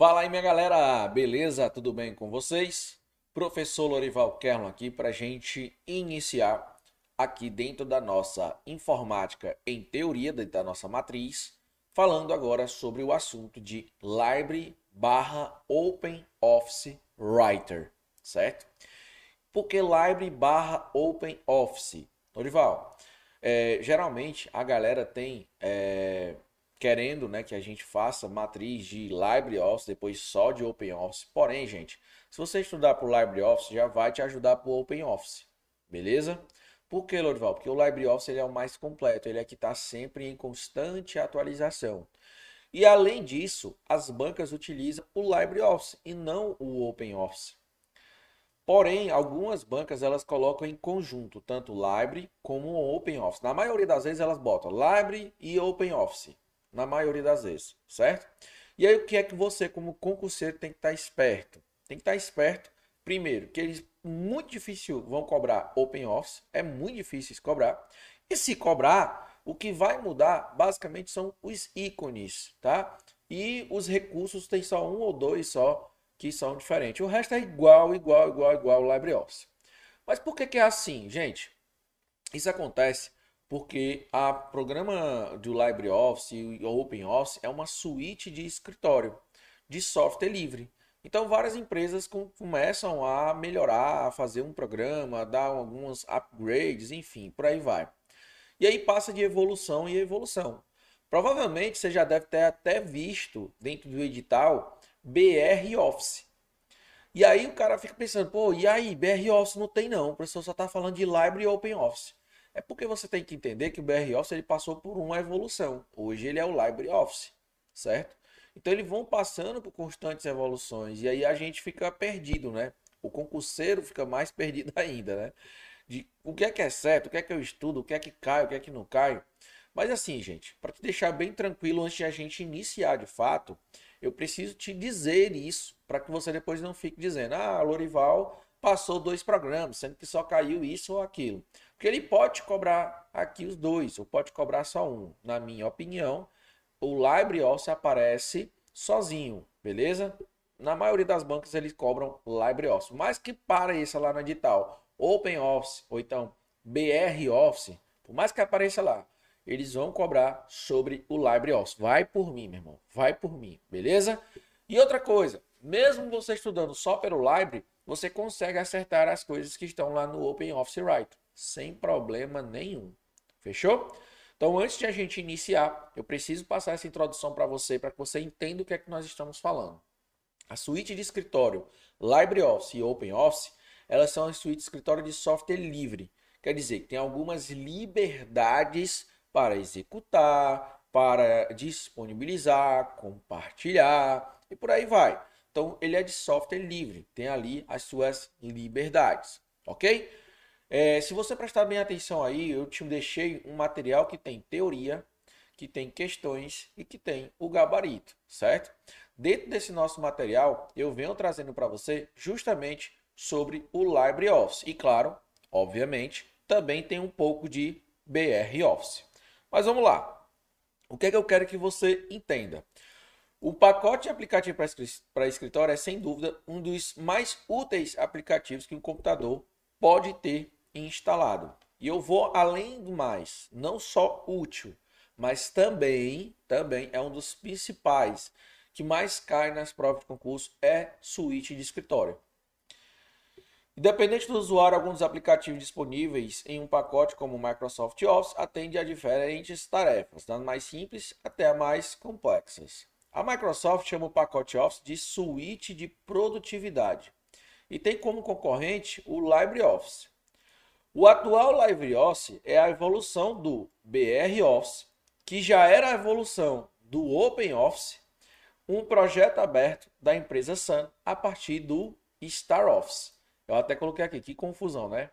Fala aí, minha galera, beleza? Tudo bem com vocês? Professor Lorival Kerlon aqui para gente iniciar aqui dentro da nossa informática em teoria, da nossa matriz, falando agora sobre o assunto de Library barra Open Office Writer, certo? Porque Library barra Open Office? Lorival, é, geralmente a galera tem... É, querendo né, que a gente faça matriz de LibreOffice, depois só de OpenOffice. Porém, gente, se você estudar para o LibreOffice, já vai te ajudar para o OpenOffice, beleza? Por que, Lorival? Porque o LibreOffice ele é o mais completo, ele é que está sempre em constante atualização. E além disso, as bancas utilizam o LibreOffice e não o OpenOffice. Porém, algumas bancas elas colocam em conjunto tanto Libre como OpenOffice. Na maioria das vezes elas botam Libre e OpenOffice na maioria das vezes, certo? E aí o que é que você como concurseiro tem que estar esperto? Tem que estar esperto, primeiro, que eles muito difícil vão cobrar Open Office, é muito difícil cobrar. E se cobrar, o que vai mudar basicamente são os ícones, tá? E os recursos tem só um ou dois só que são diferentes. O resto é igual, igual, igual, igual ao LibreOffice. Mas por que, que é assim, gente? Isso acontece porque a programa do LibreOffice e o OpenOffice é uma suíte de escritório de software livre. Então várias empresas com, começam a melhorar, a fazer um programa, a dar alguns upgrades, enfim, por aí vai. E aí passa de evolução em evolução. Provavelmente você já deve ter até visto dentro do edital BR Office. E aí o cara fica pensando, pô, e aí, BR Office não tem não, o professor só está falando de Library Open Office. É porque você tem que entender que o BR Office ele passou por uma evolução. Hoje ele é o LibreOffice, certo? Então eles vão passando por constantes evoluções e aí a gente fica perdido, né? O concurseiro fica mais perdido ainda, né? De o que é que é certo, o que é que eu estudo, o que é que cai, o que é que não cai. Mas assim, gente, para te deixar bem tranquilo antes de a gente iniciar de fato, eu preciso te dizer isso para que você depois não fique dizendo: "Ah, Lorival passou dois programas, sendo que só caiu isso ou aquilo". Porque ele pode cobrar aqui os dois, ou pode cobrar só um. Na minha opinião, o LibreOffice aparece sozinho, beleza? Na maioria das bancas eles cobram LibreOffice, mas que isso lá no edital, OpenOffice ou então BR Office, por mais que apareça lá, eles vão cobrar sobre o LibreOffice. Vai por mim, meu irmão, vai por mim, beleza? E outra coisa, mesmo você estudando só pelo Libre, você consegue acertar as coisas que estão lá no OpenOffice Writer sem problema nenhum. Fechou? Então, antes de a gente iniciar, eu preciso passar essa introdução para você, para que você entenda o que é que nós estamos falando. A suíte de escritório LibreOffice e OpenOffice, elas são as suítes de escritório de software livre. Quer dizer que tem algumas liberdades para executar, para disponibilizar, compartilhar e por aí vai. Então, ele é de software livre, tem ali as suas liberdades, ok? É, se você prestar bem atenção aí, eu te deixei um material que tem teoria, que tem questões e que tem o gabarito, certo? Dentro desse nosso material, eu venho trazendo para você justamente sobre o LibreOffice. E claro, obviamente, também tem um pouco de BR Office. Mas vamos lá. O que é que eu quero que você entenda? O pacote aplicativo para escritório é, sem dúvida, um dos mais úteis aplicativos que um computador pode ter instalado. E eu vou além do mais, não só útil, mas também, também é um dos principais que mais cai nas provas de concurso é suíte de escritório. Independente do usuário, alguns aplicativos disponíveis em um pacote como o Microsoft Office atendem a diferentes tarefas, das mais simples até as mais complexas. A Microsoft chama o pacote Office de suíte de produtividade e tem como concorrente o LibreOffice. O atual LibreOffice é a evolução do BR Office, que já era a evolução do OpenOffice, um projeto aberto da empresa Sun a partir do StarOffice. Eu até coloquei aqui, que confusão, né?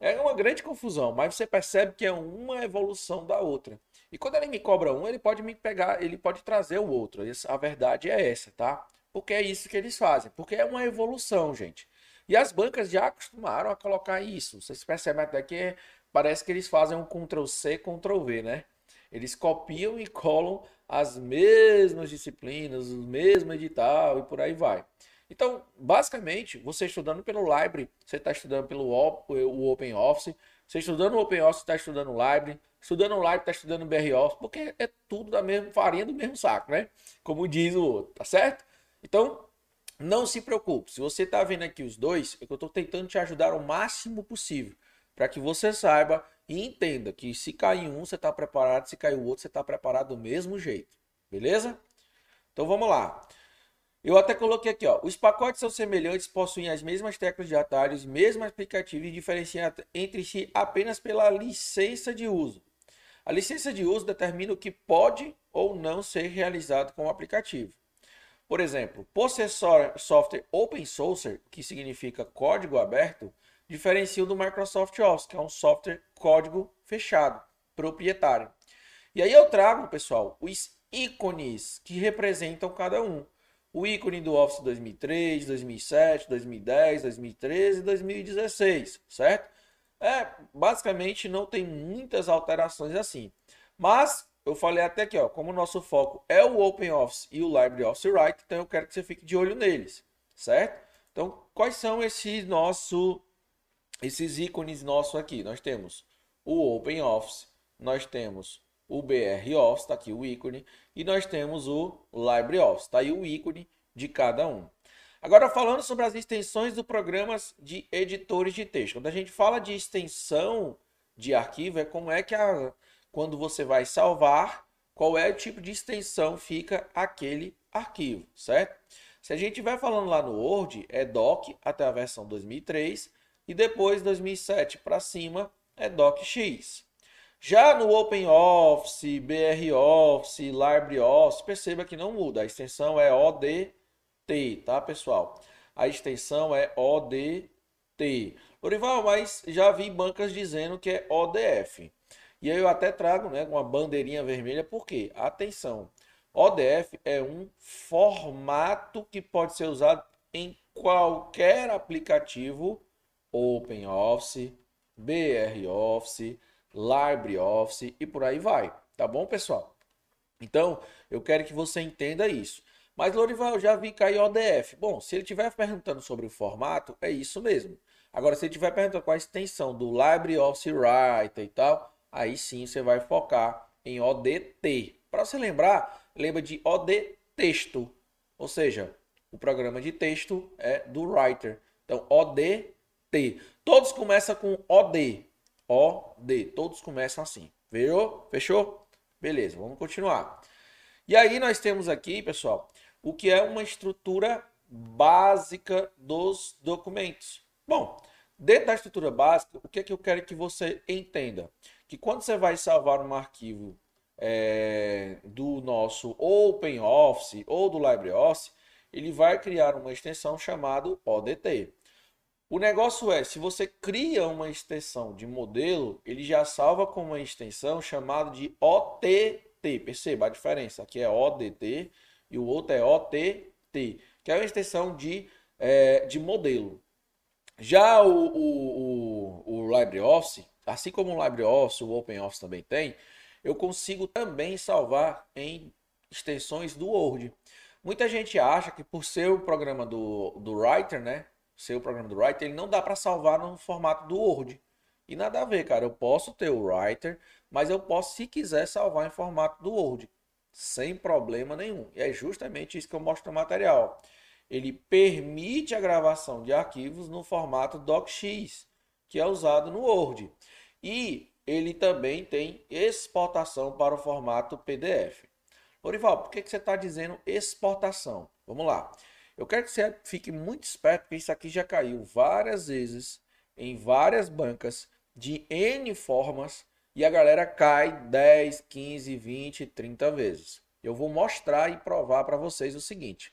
É uma grande confusão, mas você percebe que é uma evolução da outra. E quando ele me cobra um, ele pode me pegar, ele pode trazer o outro. A verdade é essa, tá? Porque é isso que eles fazem. Porque é uma evolução, gente. E as bancas já acostumaram a colocar isso. Vocês percebem até que parece que eles fazem um Ctrl C, Ctrl V, né? Eles copiam e colam as mesmas disciplinas, o mesmo edital e por aí vai. Então, basicamente, você estudando pelo Library, você está estudando pelo o Open Office, você estudando o Open Office, está estudando o Library, estudando o Library, está estudando o BR Office, porque é tudo da mesma farinha do mesmo saco, né? Como diz o outro, tá certo? Então, não se preocupe. Se você está vendo aqui os dois, é que eu estou tentando te ajudar o máximo possível para que você saiba e entenda que se cair um, você está preparado, se cair o outro, você está preparado do mesmo jeito. Beleza? Então vamos lá. Eu até coloquei aqui, ó. Os pacotes são semelhantes, possuem as mesmas teclas de atalhos, mesmo aplicativo e diferenciam entre si apenas pela licença de uso. A licença de uso determina o que pode ou não ser realizado com o aplicativo. Por exemplo, por ser software open source, que significa código aberto, diferencia do Microsoft Office, que é um software código fechado, proprietário. E aí eu trago, pessoal, os ícones que representam cada um. O ícone do Office 2003, 2007, 2010, 2013 e 2016, certo? É, basicamente não tem muitas alterações assim. Mas eu falei até aqui, ó, como o nosso foco é o OpenOffice e o LibreOffice Write, então eu quero que você fique de olho neles, certo? Então, quais são esses nosso, esses ícones nossos aqui? Nós temos o OpenOffice, nós temos o BROffice, está aqui o ícone, e nós temos o LibreOffice, está aí o ícone de cada um. Agora, falando sobre as extensões do programas de editores de texto. Quando a gente fala de extensão de arquivo, é como é que a, quando você vai salvar, qual é o tipo de extensão fica aquele arquivo, certo? Se a gente estiver falando lá no Word, é doc até a versão 2003 e depois 2007 para cima é docx. Já no OpenOffice, BROffice, LibreOffice, perceba que não muda, a extensão é ODT, tá pessoal? A extensão é ODT. Orival, mas já vi bancas dizendo que é ODF. E aí eu até trago né, uma bandeirinha vermelha, porque, atenção, ODF é um formato que pode ser usado em qualquer aplicativo OpenOffice, BROffice, LibreOffice e por aí vai. Tá bom, pessoal? Então, eu quero que você entenda isso. Mas, Lorival, já vi cair ODF. Bom, se ele estiver perguntando sobre o formato, é isso mesmo. Agora, se ele estiver perguntando qual a extensão do LibreOffice Writer e tal, aí sim você vai focar em ODT. Para você lembrar, lembra de OD texto, ou seja, o programa de texto é do Writer. Então, ODT. Todos começam com OD. OD. Todos começam assim. Viu? Fechou? Beleza, vamos continuar. E aí nós temos aqui, pessoal, o que é uma estrutura básica dos documentos. Bom, dentro da estrutura básica, o que é que eu quero que você entenda? Que quando você vai salvar um arquivo é, do nosso OpenOffice ou do LibreOffice, ele vai criar uma extensão chamada ODT. O negócio é, se você cria uma extensão de modelo, ele já salva com uma extensão chamada de OTT. Perceba a diferença. Aqui é ODT e o outro é OTT, que é uma extensão de, é, de modelo. Já o, o, o, o LibreOffice, assim como o LibreOffice, o OpenOffice também tem, eu consigo também salvar em extensões do Word. Muita gente acha que por ser o programa do, do Writer, né? Ser o programa do Writer, ele não dá para salvar no formato do Word. E nada a ver, cara. Eu posso ter o Writer, mas eu posso, se quiser, salvar em formato do Word. Sem problema nenhum. E é justamente isso que eu mostro no material. Ele permite a gravação de arquivos no formato DocX, que é usado no Word. E ele também tem exportação para o formato PDF. Orival, por que, que você está dizendo exportação? Vamos lá. Eu quero que você fique muito esperto, porque isso aqui já caiu várias vezes em várias bancas de N formas e a galera cai 10, 15, 20, 30 vezes. Eu vou mostrar e provar para vocês o seguinte.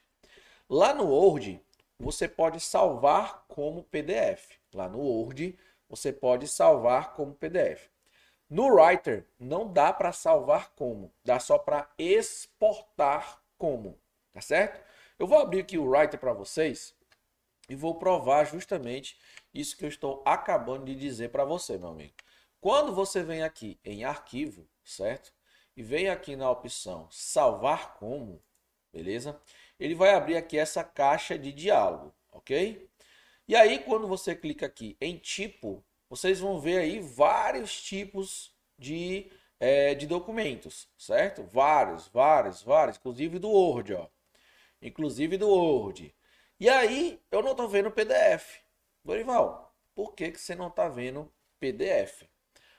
Lá no Word, você pode salvar como PDF. Lá no Word, você pode salvar como PDF. No Writer, não dá para salvar como, dá só para exportar como, tá certo? Eu vou abrir aqui o Writer para vocês e vou provar justamente isso que eu estou acabando de dizer para você, meu amigo. Quando você vem aqui em arquivo, certo? e vem aqui na opção salvar como, beleza? Ele vai abrir aqui essa caixa de diálogo, ok? E aí, quando você clica aqui em tipo, vocês vão ver aí vários tipos de, é, de documentos, certo? Vários, vários, vários, inclusive do Word, ó. Inclusive do Word. E aí, eu não estou vendo PDF. Dorival, por que, que você não está vendo PDF?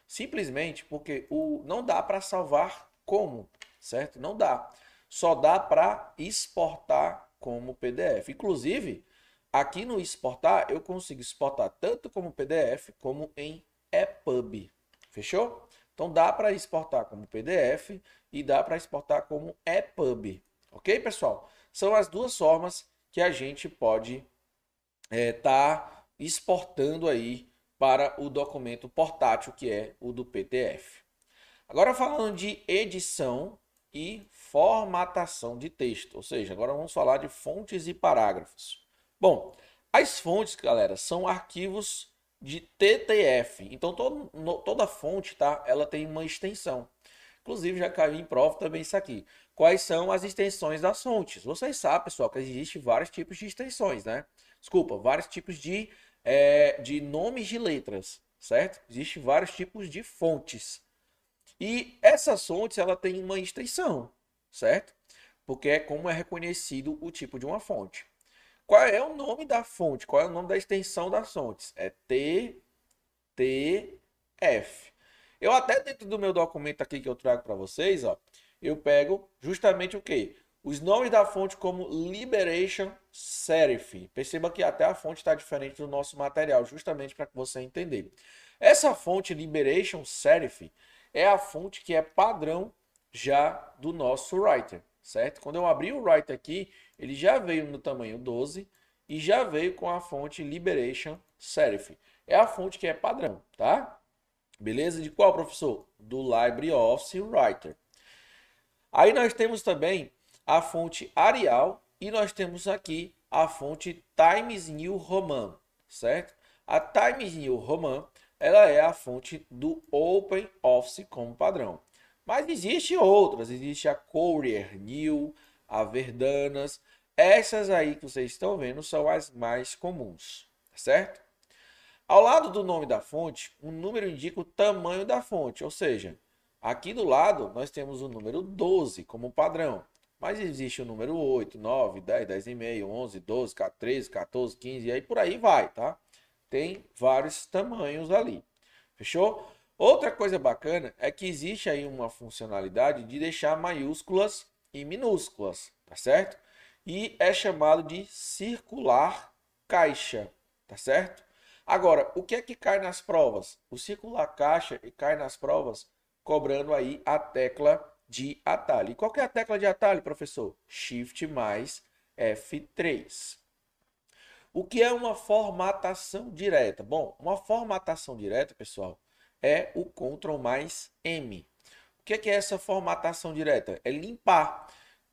Simplesmente porque o, não dá para salvar como, certo? Não dá. Só dá para exportar como PDF. Inclusive, aqui no exportar, eu consigo exportar tanto como PDF como em EPUB. Fechou? Então dá para exportar como PDF e dá para exportar como EPUB. Ok, pessoal? São as duas formas que a gente pode estar é, tá exportando aí para o documento portátil, que é o do PDF. Agora falando de edição e formatação de texto, ou seja, agora vamos falar de fontes e parágrafos. Bom, as fontes, galera, são arquivos de TTF. Então todo, no, toda fonte, tá? Ela tem uma extensão. Inclusive já caiu em prova também isso aqui. Quais são as extensões das fontes? Vocês sabem, pessoal, que existe vários tipos de extensões, né? Desculpa, vários tipos de é, de nomes de letras, certo? Existem vários tipos de fontes. E essas fontes ela tem uma extensão, certo? Porque é como é reconhecido o tipo de uma fonte. Qual é o nome da fonte? Qual é o nome da extensão das fontes? É TTF. Eu até dentro do meu documento aqui que eu trago para vocês, ó, eu pego justamente o que? Os nomes da fonte como Liberation Serif. Perceba que até a fonte está diferente do nosso material, justamente para que você entender. Essa fonte Liberation Serif é a fonte que é padrão já do nosso Writer, certo? Quando eu abri o Writer aqui, ele já veio no tamanho 12 e já veio com a fonte Liberation Serif. É a fonte que é padrão, tá? Beleza? De qual, professor? Do LibreOffice Writer. Aí nós temos também a fonte Arial e nós temos aqui a fonte Times New Roman, certo? A Times New Roman, ela é a fonte do Open Office como padrão. Mas existe outras, existe a Courier New, a Verdanas. Essas aí que vocês estão vendo são as mais comuns, certo? Ao lado do nome da fonte, um número indica o tamanho da fonte, ou seja, aqui do lado nós temos o número 12 como padrão. Mas existe o número 8, 9, 10, 10,5, 11, 12, 13, 14, 15 e aí por aí vai, tá? Tem vários tamanhos ali. Fechou? Outra coisa bacana é que existe aí uma funcionalidade de deixar maiúsculas e minúsculas, tá certo? E é chamado de circular caixa, tá certo? Agora, o que é que cai nas provas? O circular caixa cai nas provas cobrando aí a tecla de atalho. E qual é a tecla de atalho, professor? Shift mais F3. O que é uma formatação direta? Bom, uma formatação direta, pessoal, é o Ctrl mais M. O que é essa formatação direta? É limpar.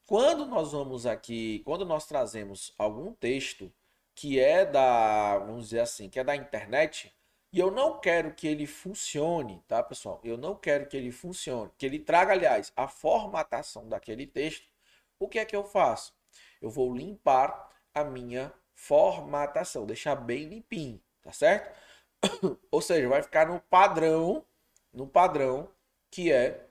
Quando nós vamos aqui, quando nós trazemos algum texto que é da, vamos dizer assim, que é da internet, e eu não quero que ele funcione, tá, pessoal? Eu não quero que ele funcione, que ele traga, aliás, a formatação daquele texto. O que é que eu faço? Eu vou limpar a minha formatação, deixar bem limpinho, tá certo? Ou seja, vai ficar no padrão, no padrão que é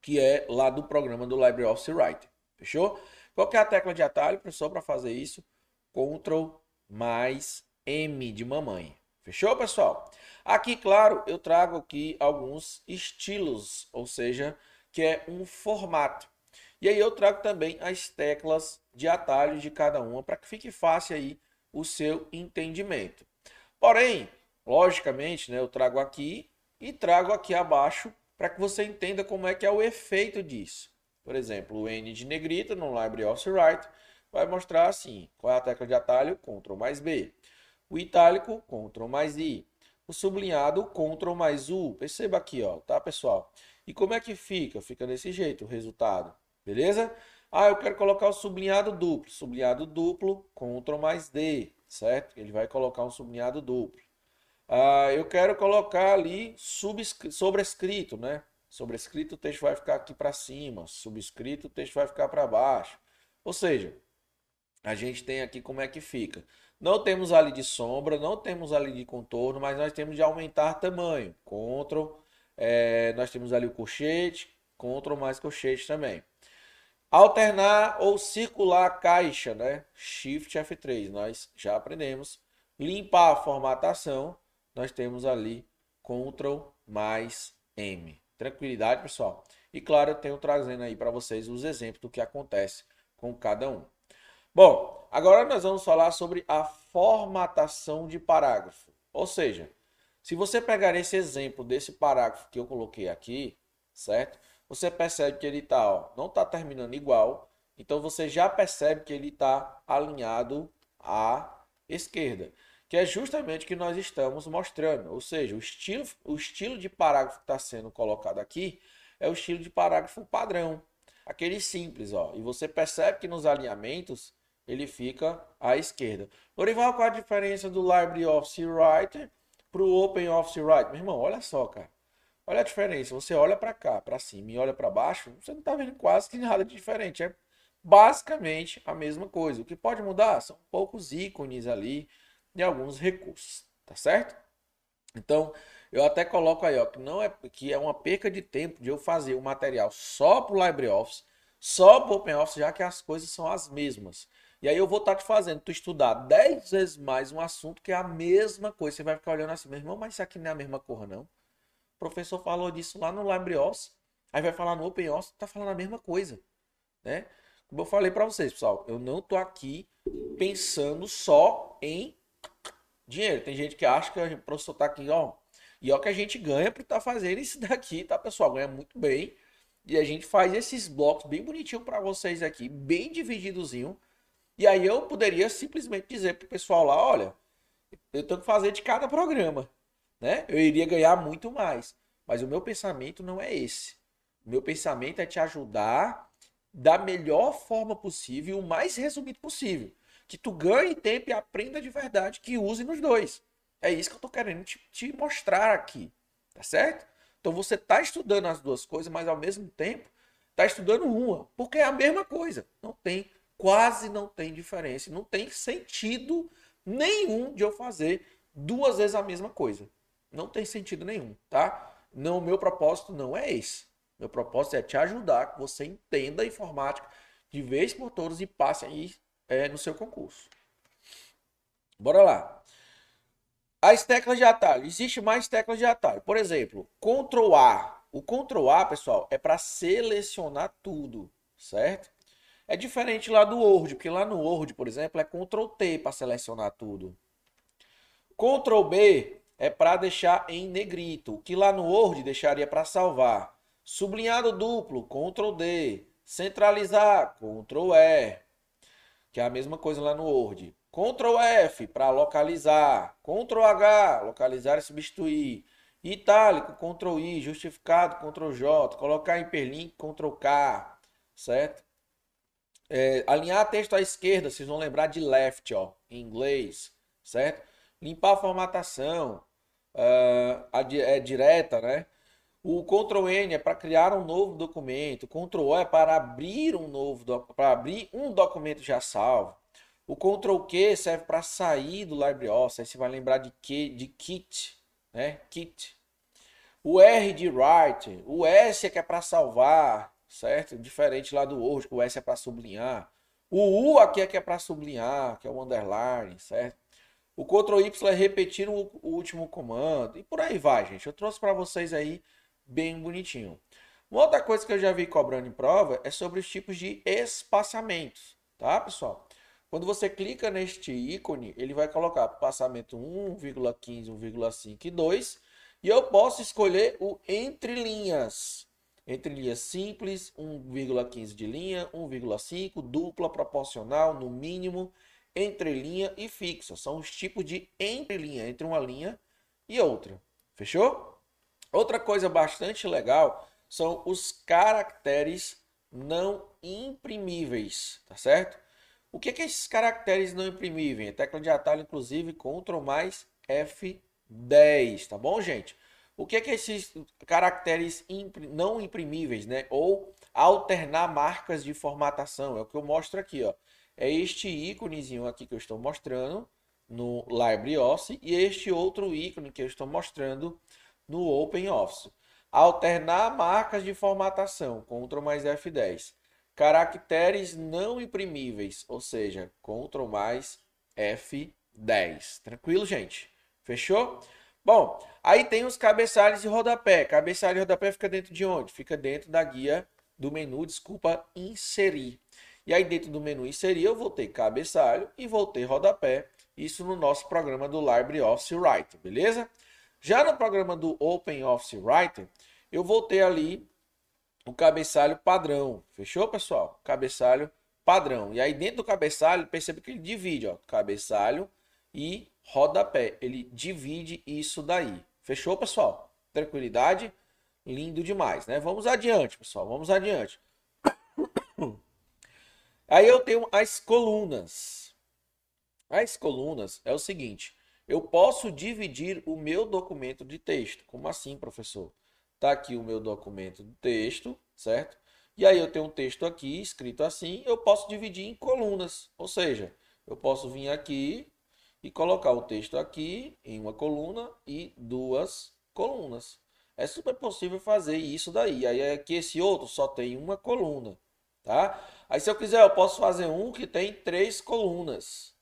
que é lá do programa do LibreOffice Writer. Fechou? Qual que é a tecla de atalho, professor, para fazer isso? Ctrl mais M de mamãe. Fechou, pessoal? Aqui, claro, eu trago aqui alguns estilos, ou seja, que é um formato. E aí eu trago também as teclas de atalho de cada uma para que fique fácil aí o seu entendimento. Porém, logicamente, né, eu trago aqui e trago aqui abaixo para que você entenda como é que é o efeito disso. Por exemplo, o N de negrita no LibreOffice Writer vai mostrar assim, qual é a tecla de atalho? Ctrl mais B. O itálico, Ctrl mais I. O sublinhado, Ctrl mais U. Perceba aqui, ó, tá, pessoal? E como é que fica? Fica desse jeito o resultado, beleza? Ah, eu quero colocar o sublinhado duplo. Sublinhado duplo, Ctrl mais D, certo? Ele vai colocar um sublinhado duplo. Ah, eu quero colocar ali sobrescrito, né? Sobrescrito, o texto vai ficar aqui para cima. Subscrito, o texto vai ficar para baixo. Ou seja, a gente tem aqui como é que fica. Não temos ali de sombra, não temos ali de contorno, mas nós temos de aumentar tamanho. Ctrl, é, nós temos ali o colchete, Ctrl mais colchete também. Alternar ou circular a caixa, né? Shift F3, nós já aprendemos. Limpar a formatação, nós temos ali Ctrl mais M. Tranquilidade, pessoal? E claro, eu tenho trazendo aí para vocês os exemplos do que acontece com cada um. Bom, agora nós vamos falar sobre a formatação de parágrafo. Ou seja, se você pegar esse exemplo desse parágrafo que eu coloquei aqui, certo? Você percebe que ele tá, não está terminando igual, então você já percebe que ele está alinhado à esquerda, que é justamente o que nós estamos mostrando. Ou seja, o estilo, o estilo de parágrafo que está sendo colocado aqui é o estilo de parágrafo padrão, aquele simples, ó. E você percebe que nos alinhamentos ele fica à esquerda. Lorival, qual a diferença do LibreOffice Writer para o OpenOffice Writer? Meu irmão, olha só, cara. Olha a diferença. Você olha para cá, para cima e olha para baixo, você não está vendo quase que nada de diferente. É basicamente a mesma coisa. O que pode mudar são poucos ícones ali e alguns recursos, tá certo? Então, eu até coloco aí, ó, que não é que é uma perca de tempo de eu fazer o material só para o LibreOffice, só para o OpenOffice, já que as coisas são as mesmas. E aí eu vou estar tá te fazendo tu estudar 10 vezes mais um assunto que é a mesma coisa. Você vai ficar olhando assim, meu irmão, mas isso aqui não é a mesma cor, não. O professor falou disso lá no LibreOffice, aí vai falar no OpenOffice, tá falando a mesma coisa, né? Como eu falei para vocês, pessoal, eu não tô aqui pensando só em dinheiro. Tem gente que acha que o professor tá aqui, ó, e ó que a gente ganha por estar tá fazendo isso daqui, tá, pessoal? Ganha muito bem. E a gente faz esses blocos bem bonitinho para vocês aqui, bem divididozinho. E aí eu poderia simplesmente dizer pro pessoal lá, olha, eu tenho que fazer de cada programa, né? Eu iria ganhar muito mais. Mas o meu pensamento não é esse. O meu pensamento é te ajudar da melhor forma possível, o mais resumido possível. Que tu ganhe tempo e aprenda de verdade, que use nos dois. É isso que eu tô querendo te, te mostrar aqui, tá certo? Então você está estudando as duas coisas, mas ao mesmo tempo está estudando uma, porque é a mesma coisa. Não tem, quase não tem diferença, não tem sentido nenhum de eu fazer duas vezes a mesma coisa. Não tem sentido nenhum, tá? Não, meu propósito não é esse. Meu propósito é te ajudar que você entenda a informática de vez por todas e passe aí é, no seu concurso. Bora lá. As teclas de atalho. Existe mais teclas de atalho. Por exemplo, Ctrl A. O Ctrl A, pessoal, é para selecionar tudo, certo? É diferente lá do Word, porque lá no Word, por exemplo, é Ctrl T para selecionar tudo. Ctrl B é para deixar em negrito, que lá no Word deixaria para salvar. Sublinhado duplo, Ctrl D. Centralizar, Ctrl E. Que é a mesma coisa lá no Word. Ctrl F para localizar. Ctrl H, localizar e substituir. Itálico, Ctrl I. Justificado, Ctrl J. Colocar hiperlink, Ctrl K. Certo? É, alinhar texto à esquerda, vocês vão lembrar de left, ó, em inglês. Certo? Limpar a formatação. Uh, a, é direta, né? O Ctrl N é para criar um novo documento. Ctrl O é para abrir um novo para abrir um documento já salvo. O Ctrl Q serve para sair do LibreOffice, aí você vai lembrar de que de kit, né? Kit. O R de write, o S é que é para salvar, certo? Diferente lá do Word, o S é para sublinhar. O U aqui é que é para sublinhar, que é o underline, certo? O Ctrl Y é repetir o, o último comando e por aí vai, gente. Eu trouxe para vocês aí bem bonitinho. Uma outra coisa que eu já vi cobrando em prova é sobre os tipos de espaçamentos, tá, pessoal? Quando você clica neste ícone, ele vai colocar passamento 1,15, 1,5 e 2. E eu posso escolher o entre linhas. Entre linhas simples, 1,15 de linha, 1,5, dupla, proporcional, no mínimo, entre linha e fixa. São os tipos de entre linha, entre uma linha e outra. Fechou? Outra coisa bastante legal são os caracteres não imprimíveis, tá certo? O que, que é esses caracteres não imprimíveis? A tecla de atalho, inclusive, Ctrl mais F10, tá bom, gente? O que é que esses caracteres não imprimíveis, né? Ou alternar marcas de formatação. É o que eu mostro aqui, ó. É este íconezinho aqui que eu estou mostrando no LibreOffice e este outro ícone que eu estou mostrando no OpenOffice. Alternar marcas de formatação, Ctrl mais F10. Caracteres não imprimíveis, ou seja, Ctrl mais F10. Tranquilo, gente? Fechou? Bom, aí tem os cabeçalhos e rodapé. Cabeçalho e rodapé fica dentro de onde? Fica dentro da guia do menu, desculpa, inserir. E aí dentro do menu inserir eu vou ter cabeçalho e vou ter rodapé. Isso no nosso programa do LibreOffice Writer, beleza? Já no programa do OpenOffice Writer, eu vou ter ali o cabeçalho padrão. Fechou, pessoal? Cabeçalho padrão. E aí dentro do cabeçalho, percebe que ele divide, ó, cabeçalho e rodapé. Ele divide isso daí. Fechou, pessoal? Tranquilidade? Lindo demais, né? Vamos adiante, pessoal. Vamos adiante. Aí eu tenho as colunas. As colunas é o seguinte: eu posso dividir o meu documento de texto. Como assim, professor? Tá aqui o meu documento de texto, certo? E aí eu tenho um texto aqui escrito assim, eu posso dividir em colunas. Ou seja, eu posso vir aqui e colocar o texto aqui em uma coluna e duas colunas. É super possível fazer isso daí. Aí é que esse outro só tem uma coluna, tá? Aí se eu quiser, eu posso fazer um que tem três colunas,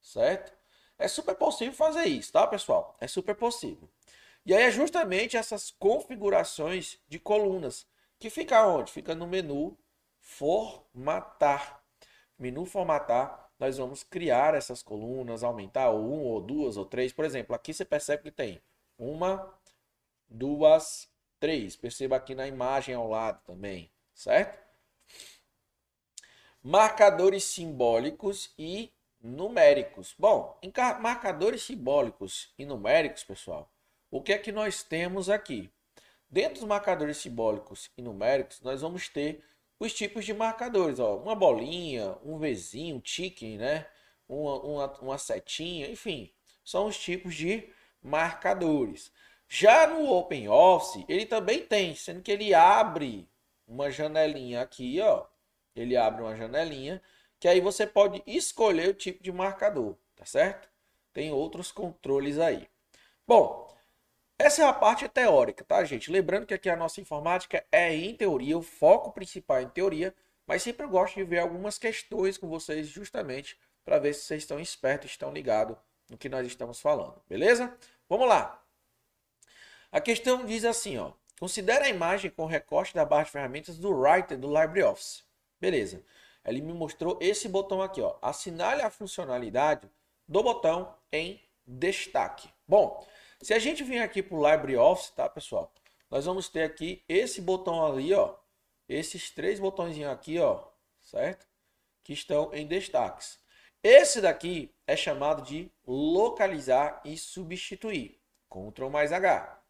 certo? É super possível fazer isso, tá, pessoal? É super possível. E aí é justamente essas configurações de colunas que fica onde? Fica no menu formatar. Menu formatar, nós vamos criar essas colunas, aumentar um ou duas ou três. Por exemplo, aqui você percebe que tem uma, duas, três. Perceba aqui na imagem ao lado também, certo? Marcadores simbólicos e numéricos. Bom, em marcadores simbólicos e numéricos, pessoal, o que é que nós temos aqui? Dentro dos marcadores simbólicos e numéricos, nós vamos ter os tipos de marcadores. Ó, uma bolinha, um Vzinho, um tique, né? Uma, uma, uma setinha, enfim. São os tipos de marcadores. Já no OpenOffice, ele também tem, sendo que ele abre uma janelinha aqui, ó. Ele abre uma janelinha, que aí você pode escolher o tipo de marcador, tá certo? Tem outros controles aí. Bom, essa é a parte teórica, tá, gente? Lembrando que aqui a nossa informática é em teoria, o foco principal é em teoria, mas sempre eu gosto de ver algumas questões com vocês, justamente para ver se vocês estão espertos, estão ligados no que nós estamos falando, beleza? Vamos lá. A questão diz assim, ó. Considere a imagem com recorte da barra de ferramentas do Writer do LibreOffice. Beleza. Ele me mostrou esse botão aqui, ó. Assinale a funcionalidade do botão em destaque. Bom, se a gente vir aqui para o LibreOffice, tá, pessoal? Nós vamos ter aqui esse botão ali, ó. Esses três botõezinhos aqui, ó. Certo? Que estão em destaques. Esse daqui é chamado de localizar e substituir. Ctrl mais H.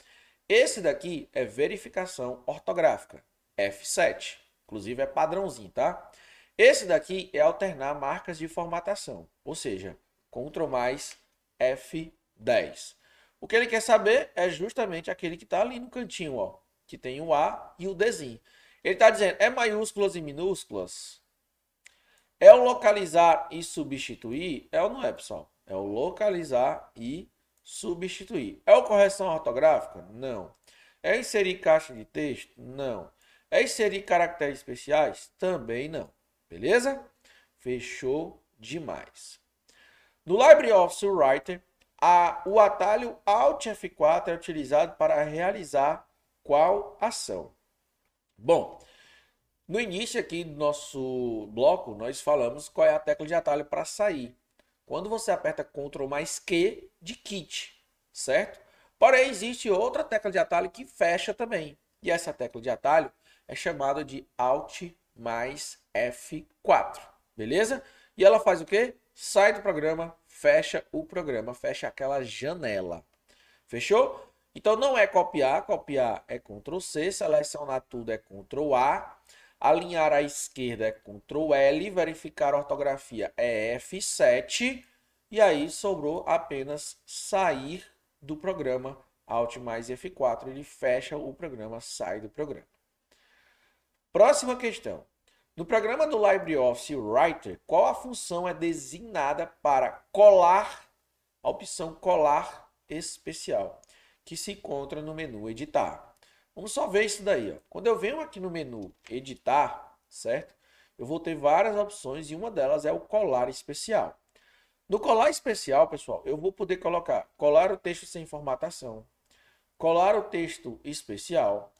Esse daqui é verificação ortográfica, F7. Inclusive é padrãozinho, tá? Esse daqui é alternar marcas de formatação, ou seja, Ctrl mais F10. O que ele quer saber é justamente aquele que está ali no cantinho, ó, que tem o A e o Dzinho. Ele está dizendo, é maiúsculas e minúsculas? É o localizar e substituir? É ou não é, pessoal? É o localizar e substituir. É o correção ortográfica? Não. É inserir caixa de texto? Não. É inserir caracteres especiais? Também não. Beleza? Fechou demais. No LibreOffice Writer, a, o atalho Alt F4 é utilizado para realizar qual ação? Bom, no início aqui do nosso bloco, nós falamos qual é a tecla de atalho para sair quando você aperta Ctrl mais Q de kit, certo? Porém, existe outra tecla de atalho que fecha também. E essa tecla de atalho é chamada de Alt mais F4, beleza? E ela faz o quê? Sai do programa, fecha o programa, fecha aquela janela. Fechou? Então não é copiar, copiar é Ctrl C, selecionar tudo é Ctrl A, Alinhar à esquerda é Ctrl L, verificar a ortografia é F7 e aí sobrou apenas sair do programa Alt mais F4, ele fecha o programa, sai do programa. Próxima questão. No programa do LibreOffice Writer, qual a função é designada para colar, a opção colar especial, que se encontra no menu editar? Vamos só ver isso daí. Ó. Quando eu venho aqui no menu editar, certo? Eu vou ter várias opções e uma delas é o colar especial. No colar especial, pessoal, eu vou poder colocar colar o texto sem formatação, colar o texto especial,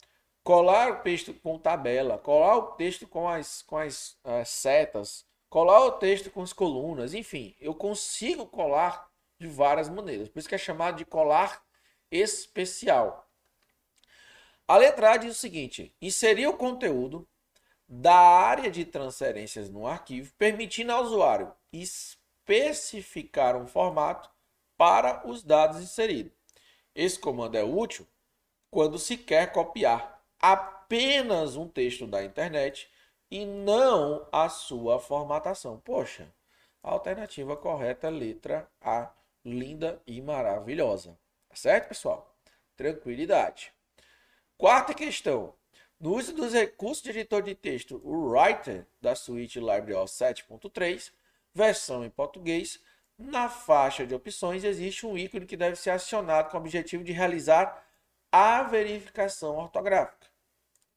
colar o texto com tabela, colar o texto com as, com as, as setas, colar o texto com as colunas, enfim, eu consigo colar de várias maneiras. Por isso que é chamado de colar especial. A letra A diz o seguinte: inserir o conteúdo da área de transferências no arquivo, permitindo ao usuário especificar um formato para os dados inseridos. Esse comando é útil quando se quer copiar apenas um texto da internet e não a sua formatação. Poxa, a alternativa correta, letra A, linda e maravilhosa. Tá certo, pessoal? Tranquilidade. Quarta questão. No uso dos recursos de editor de texto, o Writer da suíte LibreOffice 7.3, versão em português, na faixa de opções existe um ícone que deve ser acionado com o objetivo de realizar a verificação ortográfica.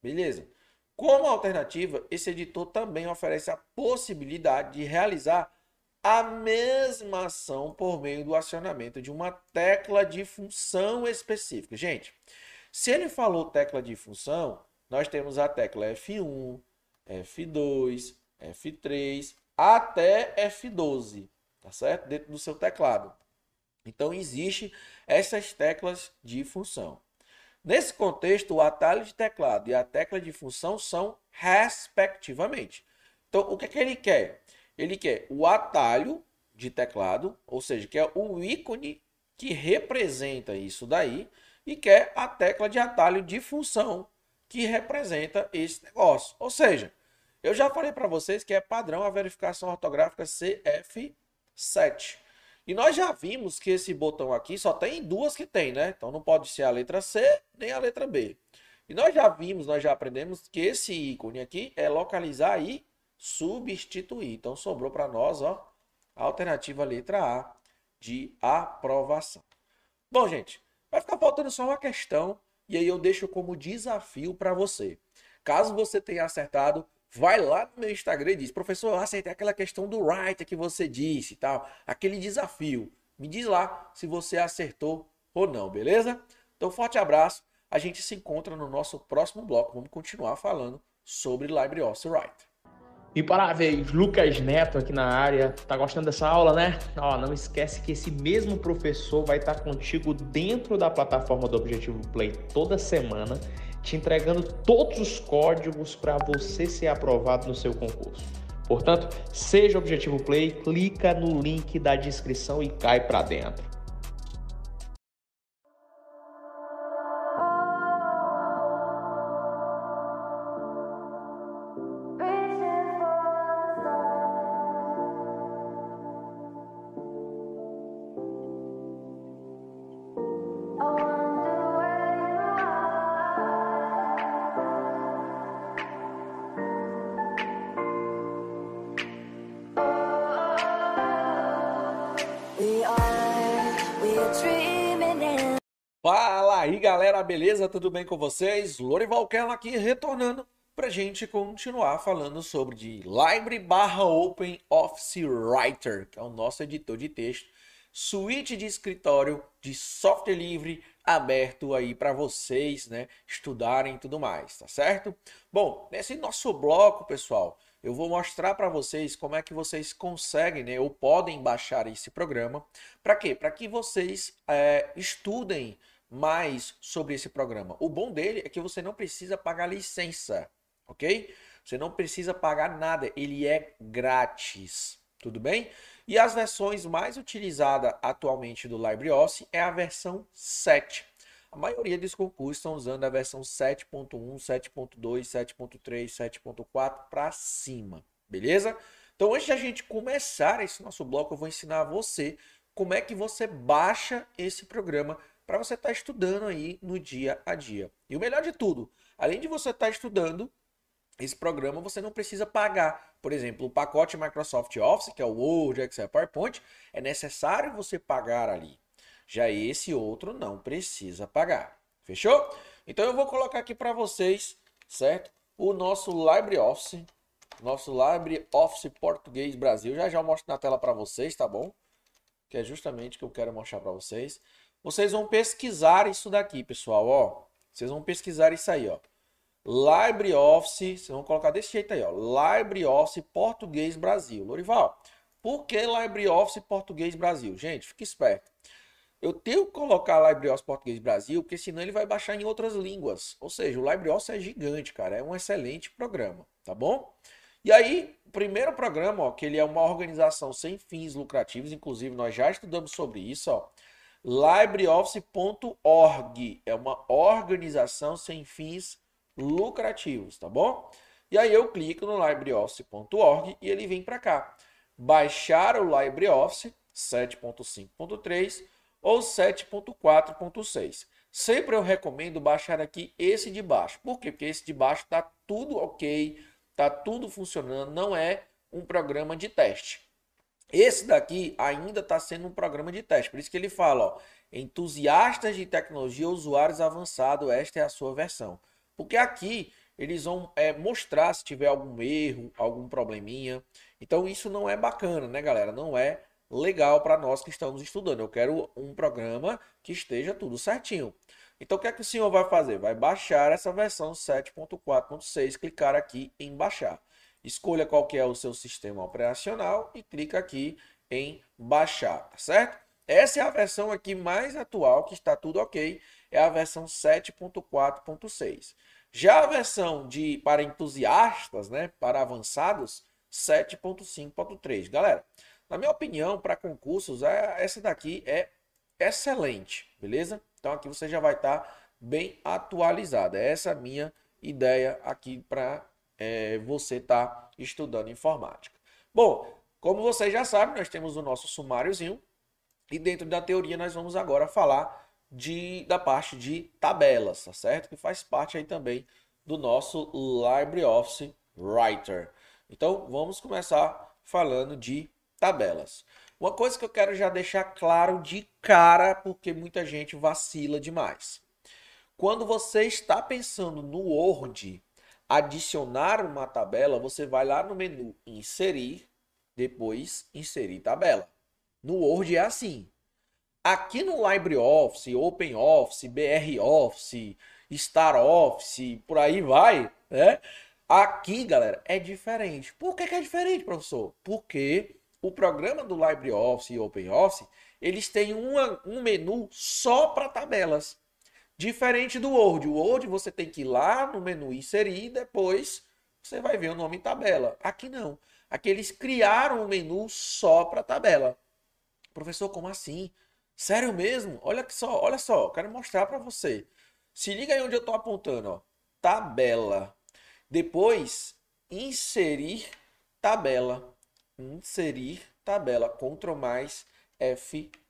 Beleza? Como alternativa, esse editor também oferece a possibilidade de realizar a mesma ação por meio do acionamento de uma tecla de função específica. Gente, se ele falou tecla de função, nós temos a tecla F1, F2, F3 até F12, tá certo? Dentro do seu teclado. Então existe essas teclas de função. Nesse contexto, o atalho de teclado e a tecla de função são respectivamente. Então, o que, é que ele quer? Ele quer o atalho de teclado, ou seja, quer o ícone que representa isso daí, e quer a tecla de atalho de função que representa esse negócio. Ou seja, eu já falei para vocês que é padrão a verificação ortográfica CF7. E nós já vimos que esse botão aqui só tem duas que tem, né? Então não pode ser a letra C nem a letra B. E nós já vimos, nós já aprendemos que esse ícone aqui é localizar e substituir. Então sobrou para nós, ó, a alternativa letra A de aprovação. Bom, gente, vai ficar faltando só uma questão e aí eu deixo como desafio para você. Caso você tenha acertado, vai lá no meu Instagram e diz: professor, eu aceitei aquela questão do writer que você disse e tal, aquele desafio. Me diz lá se você acertou ou não, beleza? Então, forte abraço. A gente se encontra no nosso próximo bloco. Vamos continuar falando sobre LibreOffice Writer. E parabéns, Lucas Neto aqui na área. Tá gostando dessa aula, né? Ó, não esquece que esse mesmo professor vai estar contigo dentro da plataforma do Objetivo Play toda semana te entregando todos os códigos para você ser aprovado no seu concurso. Portanto, seja Objetivo Play, clica no link da descrição e cai para dentro. Beleza? Tudo bem com vocês? Lorival Kern aqui retornando para gente continuar falando sobre de Library barra Open Office Writer, que é o nosso editor de texto, suíte de escritório de software livre aberto aí para vocês, né, estudarem e tudo mais, tá certo? Bom, nesse nosso bloco, pessoal, eu vou mostrar para vocês como é que vocês conseguem, né, ou podem baixar esse programa. Para quê? Para que vocês é, estudem mais sobre esse programa. O bom dele é que você não precisa pagar licença, ok? Você não precisa pagar nada, ele é grátis, tudo bem? E as versões mais utilizadas atualmente do LibreOffice é a versão 7. A maioria dos concursos estão usando a versão 7.1, 7.2, 7.3, 7.4 para cima, beleza? Então, antes de a gente começar esse nosso bloco, eu vou ensinar você como é que você baixa esse programa para você estar tá estudando aí no dia a dia. E o melhor de tudo, além de você estar tá estudando, esse programa você não precisa pagar. Por exemplo, o pacote Microsoft Office, que é o Word, Excel, PowerPoint, é necessário você pagar ali. Já esse outro não precisa pagar. Fechou? Então eu vou colocar aqui para vocês, certo? O nosso LibreOffice, nosso LibreOffice Português Brasil. Já já mostro na tela para vocês, tá bom? Que é justamente o que eu quero mostrar para vocês. Vocês vão pesquisar isso daqui, pessoal, ó. Vocês vão pesquisar isso aí, ó. LibreOffice, vocês vão colocar desse jeito aí, ó. LibreOffice Português Brasil. Lorival, por que LibreOffice Português Brasil? Gente, fique esperto. Eu tenho que colocar LibreOffice Português Brasil, porque senão ele vai baixar em outras línguas. Ou seja, o LibreOffice é gigante, cara. É um excelente programa, tá bom? E aí, o primeiro programa, ó, que ele é uma organização sem fins lucrativos, inclusive nós já estudamos sobre isso, ó. LibreOffice.org é uma organização sem fins lucrativos, tá bom? E aí eu clico no LibreOffice.org e ele vem para cá. Baixar o LibreOffice 7.5.3 ou 7.4.6. Sempre eu recomendo baixar aqui esse de baixo. Por quê? Porque esse de baixo está tudo ok, está tudo funcionando, não é um programa de teste. Esse daqui ainda está sendo um programa de teste. Por isso que ele fala, ó, entusiastas de tecnologia, usuários avançados, esta é a sua versão. Porque aqui eles vão é, mostrar se tiver algum erro, algum probleminha. Então isso não é bacana, né, galera? Não é legal para nós que estamos estudando. Eu quero um programa que esteja tudo certinho. Então o que é que o senhor vai fazer? Vai baixar essa versão 7.4.6, clicar aqui em baixar. Escolha qual que é o seu sistema operacional e clica aqui em baixar, tá certo? Essa é a versão aqui mais atual, que está tudo ok, é a versão 7.4.6. Já a versão de para entusiastas, né, para avançados, 7.5.3. Galera, na minha opinião, para concursos, é, essa daqui é excelente, beleza? Então aqui você já vai estar tá bem atualizado. É essa a minha ideia aqui para é, você estar tá estudando informática. Bom, como vocês já sabem, nós temos o nosso sumáriozinho e dentro da teoria nós vamos agora falar de, da parte de tabelas, tá certo? Que faz parte aí também do nosso LibreOffice Writer. Então vamos começar falando de tabelas. Uma coisa que eu quero já deixar claro de cara, porque muita gente vacila demais. Quando você está pensando no Word, adicionar uma tabela, você vai lá no menu inserir, depois inserir tabela. No Word é assim. Aqui no LibreOffice, OpenOffice, BROffice, StarOffice, por aí vai, né? Aqui, galera, é diferente. Por que, que é diferente, professor? Porque o programa do LibreOffice e OpenOffice, eles têm uma, um menu só para tabelas. Diferente do Word. O Word você tem que ir lá no menu inserir e depois você vai ver o nome tabela. Aqui não. Aqui eles criaram um menu só para tabela. Professor, como assim? Sério mesmo? Olha só, olha só, quero mostrar para você. Se liga aí onde eu estou apontando, ó. Tabela. Depois, inserir tabela inserir tabela, Ctrl mais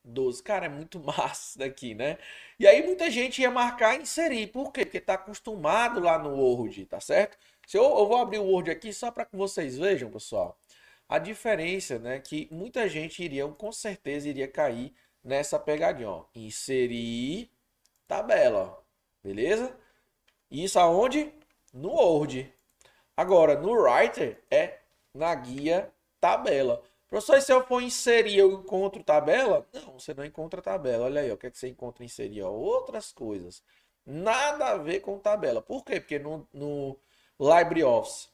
F12. Cara, é muito massa isso daqui, né? E aí muita gente ia marcar inserir. Por quê? Porque está acostumado lá no Word, tá certo? Se eu, eu vou abrir o Word aqui só para que vocês vejam, pessoal. A diferença, né? Que muita gente iria, com certeza, iria cair nessa pegadinha, ó. Inserir tabela, ó. Beleza? Isso aonde? No Word. Agora, no Writer é na guia tabela. Professor, se eu for inserir, eu encontro tabela? Não, você não encontra tabela. Olha aí, ó, o que, é que você encontra inserir? Ó, outras coisas. Nada a ver com tabela. Por quê? Porque no, no LibreOffice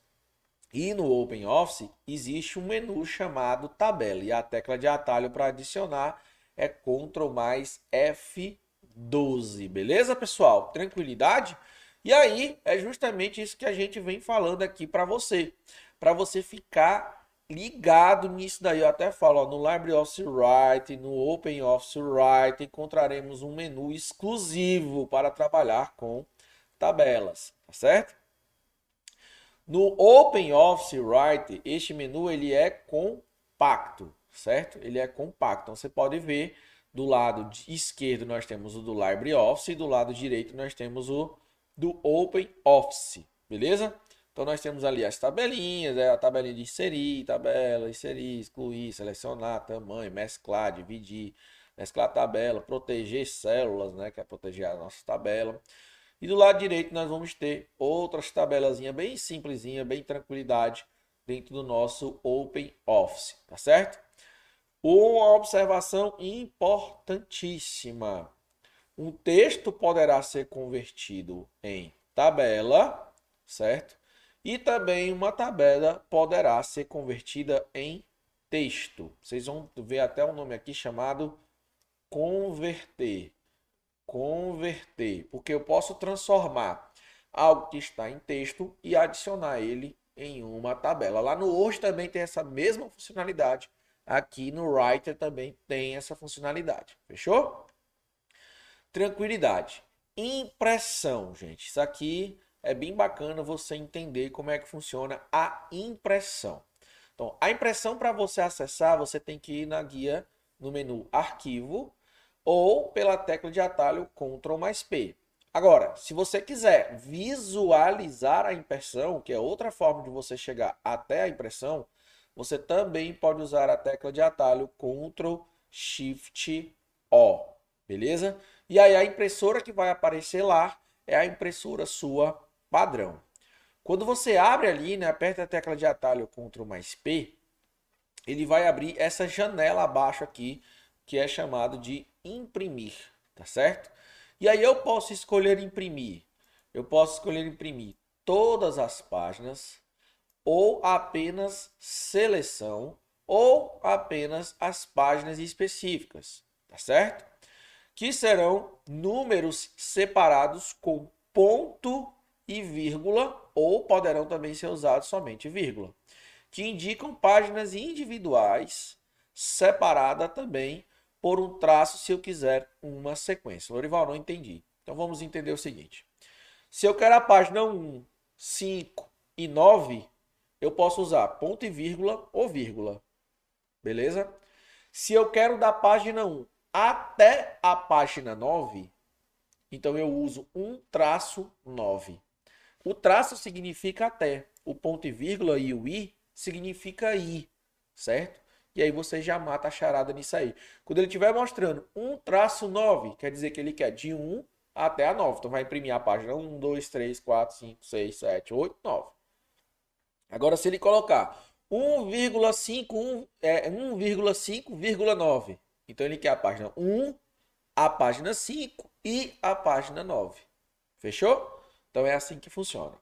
e no OpenOffice existe um menu chamado tabela. E a tecla de atalho para adicionar é Ctrl mais F12. Beleza, pessoal? Tranquilidade? E aí é justamente isso que a gente vem falando aqui para você. Para você ficar ligado nisso daí. Eu até falo, ó, no LibreOffice Write, no OpenOffice Write, encontraremos um menu exclusivo para trabalhar com tabelas, tá certo? No OpenOffice Write, este menu ele é compacto, certo? Ele é compacto. Então você pode ver Do lado esquerdo nós temos o do LibreOffice e do lado direito nós temos o do OpenOffice, beleza? Então nós temos ali as tabelinhas, né? a tabelinha de inserir, tabela, inserir, excluir, selecionar, tamanho, mesclar, dividir, mesclar tabela, proteger células, né? que é proteger a nossa tabela. E do lado direito nós vamos ter outras tabelazinhas bem simplesinha, bem tranquilidade dentro do nosso Open Office, tá certo? Uma observação importantíssima. Um texto poderá ser convertido em tabela, certo? E também uma tabela poderá ser convertida em texto. Vocês vão ver até um nome aqui chamado converter. Converter, porque eu posso transformar algo que está em texto e adicionar ele em uma tabela. Lá no Word também tem essa mesma funcionalidade. Aqui no Writer também tem essa funcionalidade. Fechou? Tranquilidade. Impressão, gente. Isso aqui é bem bacana você entender como é que funciona a impressão. Então, a impressão para você acessar, você tem que ir na guia no menu Arquivo ou pela tecla de atalho Ctrl mais P. Agora, se você quiser visualizar a impressão, que é outra forma de você chegar até a impressão, você também pode usar a tecla de atalho Ctrl Shift O, beleza? E aí a impressora que vai aparecer lá é a impressora sua padrão. Quando você abre ali, né, aperta a tecla de atalho Ctrl mais P, ele vai abrir essa janela abaixo aqui, que é chamado de imprimir, tá certo? E aí eu posso escolher imprimir. Eu posso escolher imprimir todas as páginas ou apenas seleção ou apenas as páginas específicas, tá certo? Que serão números separados com ponto e vírgula ou poderão também ser usados somente vírgula, que indicam páginas individuais separada também por um traço se eu quiser uma sequência. Lorival, não entendi. Então vamos entender o seguinte. Se eu quero a página 1, 5 e 9, eu posso usar ponto e vírgula ou vírgula. Beleza? Se eu quero da página 1 até a página 9, então eu uso um traço 9. O traço significa até. O ponto e vírgula e o i significa i, certo? E aí você já mata a charada nisso aí. Quando ele estiver mostrando um traço 9, quer dizer que ele quer de 1 até a 9. Então vai imprimir a página 1, 2, 3, 4, 5, 6, 7, 8, 9. Agora se ele colocar 1,5, é, 1,5,9. Então ele quer a página 1, a página 5 e a página 9. Fechou? Então é assim que funciona.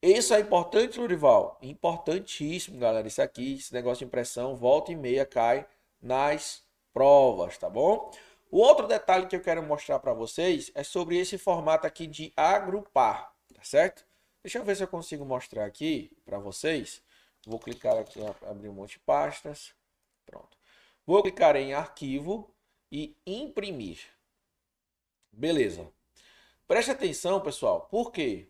Isso é importante, Lurival? Importantíssimo, galera. Isso aqui, esse negócio de impressão, volta e meia cai nas provas, tá bom? O outro detalhe que eu quero mostrar para vocês é sobre esse formato aqui de agrupar, tá certo? Deixa eu ver se eu consigo mostrar aqui para vocês. Vou clicar aqui, abrir um monte de pastas. Pronto. Vou clicar em arquivo e imprimir. Beleza. Preste atenção, pessoal. Por quê?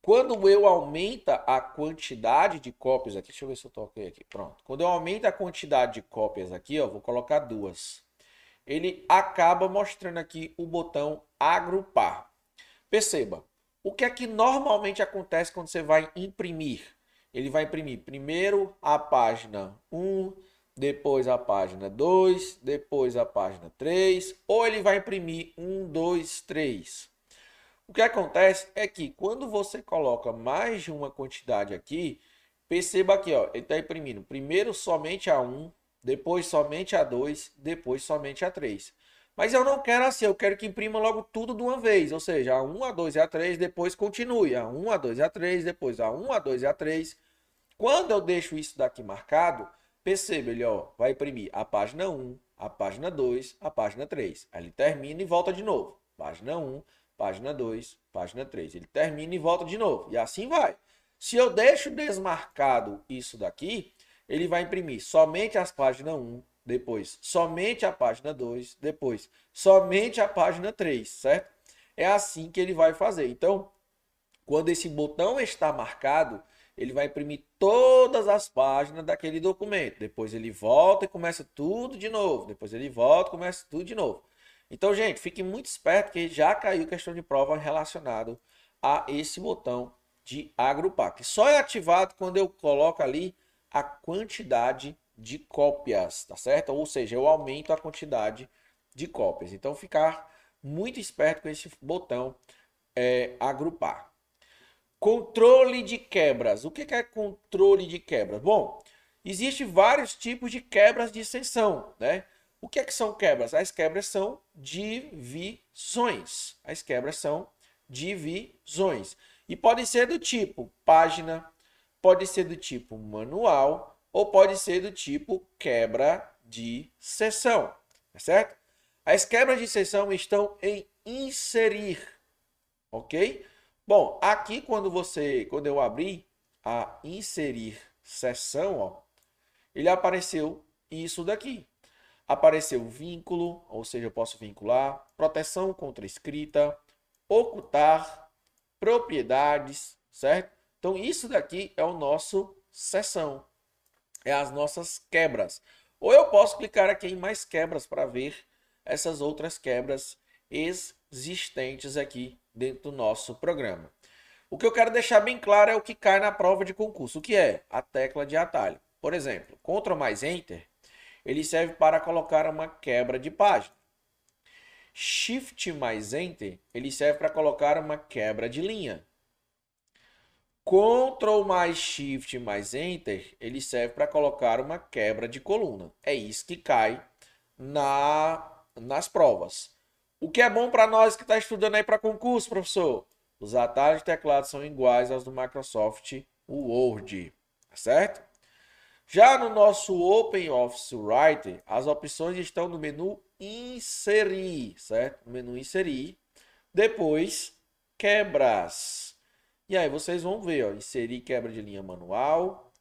Quando eu aumenta a quantidade de cópias aqui, deixa eu ver se eu toquei aqui, pronto. Quando eu aumento a quantidade de cópias aqui, ó, vou colocar duas. Ele acaba mostrando aqui o botão agrupar. Perceba, o que é que normalmente acontece quando você vai imprimir? Ele vai imprimir primeiro a página 1, depois a página 2, depois a página 3, ou ele vai imprimir 1, 2, 3. O que acontece é que quando você coloca mais de uma quantidade aqui, perceba aqui, ó, ele está imprimindo primeiro somente a 1, depois somente a 2, depois somente a 3. Mas eu não quero assim, eu quero que imprima logo tudo de uma vez, ou seja, a 1, a 2 e a 3, depois continue, a 1, a 2 e a 3, depois a 1, a 2 e a 3. Quando eu deixo isso daqui marcado, perceba, ele ó, vai imprimir a página 1, a página 2, a página 3. Aí ele termina e volta de novo. Página 1, página 2, página 3. Ele termina e volta de novo. E assim vai. Se eu deixo desmarcado isso daqui, ele vai imprimir somente as páginas 1, depois somente a página 2, depois somente a página 3, certo? É assim que ele vai fazer. Então, quando esse botão está marcado, ele vai imprimir todas as páginas daquele documento. Depois ele volta e começa tudo de novo. Depois ele volta e começa tudo de novo. Então, gente, fique muito esperto que já caiu questão de prova relacionado a esse botão de agrupar, que só é ativado quando eu coloco ali a quantidade de cópias, tá certo? Ou seja, eu aumento a quantidade de cópias. Então, ficar muito esperto com esse botão é, agrupar. Controle de quebras. O que é controle de quebras? Bom, existe vários tipos de quebras de extensão, né? O que, é que são quebras? As quebras são divisões. As quebras são divisões. E pode ser do tipo página, pode ser do tipo manual, ou pode ser do tipo quebra de seção, tá certo? As quebras de seção estão em inserir, ok? Bom, aqui quando você, quando eu abri a inserir sessão, ó, ele apareceu isso daqui. Apareceu vínculo, ou seja, eu posso vincular, proteção contra escrita, ocultar, propriedades, certo? Então isso daqui é o nosso sessão, é as nossas quebras. Ou eu posso clicar aqui em mais quebras para ver essas outras quebras existentes aqui dentro do nosso programa. O que eu quero deixar bem claro é o que cai na prova de concurso. O que é? A tecla de atalho. Por exemplo, Ctrl mais Enter, ele serve para colocar uma quebra de página. Shift mais Enter, ele serve para colocar uma quebra de linha. Ctrl mais Shift mais Enter, ele serve para colocar uma quebra de coluna. É isso que cai na, nas provas. O que é bom para nós que está estudando aí para concurso, professor? Os atalhos de teclado são iguais aos do Microsoft Word, tá certo? Já no nosso OpenOffice Writer, as opções estão no menu Inserir, certo? No menu Inserir. Depois, Quebras. E aí vocês vão ver, ó, inserir quebra de linha manual,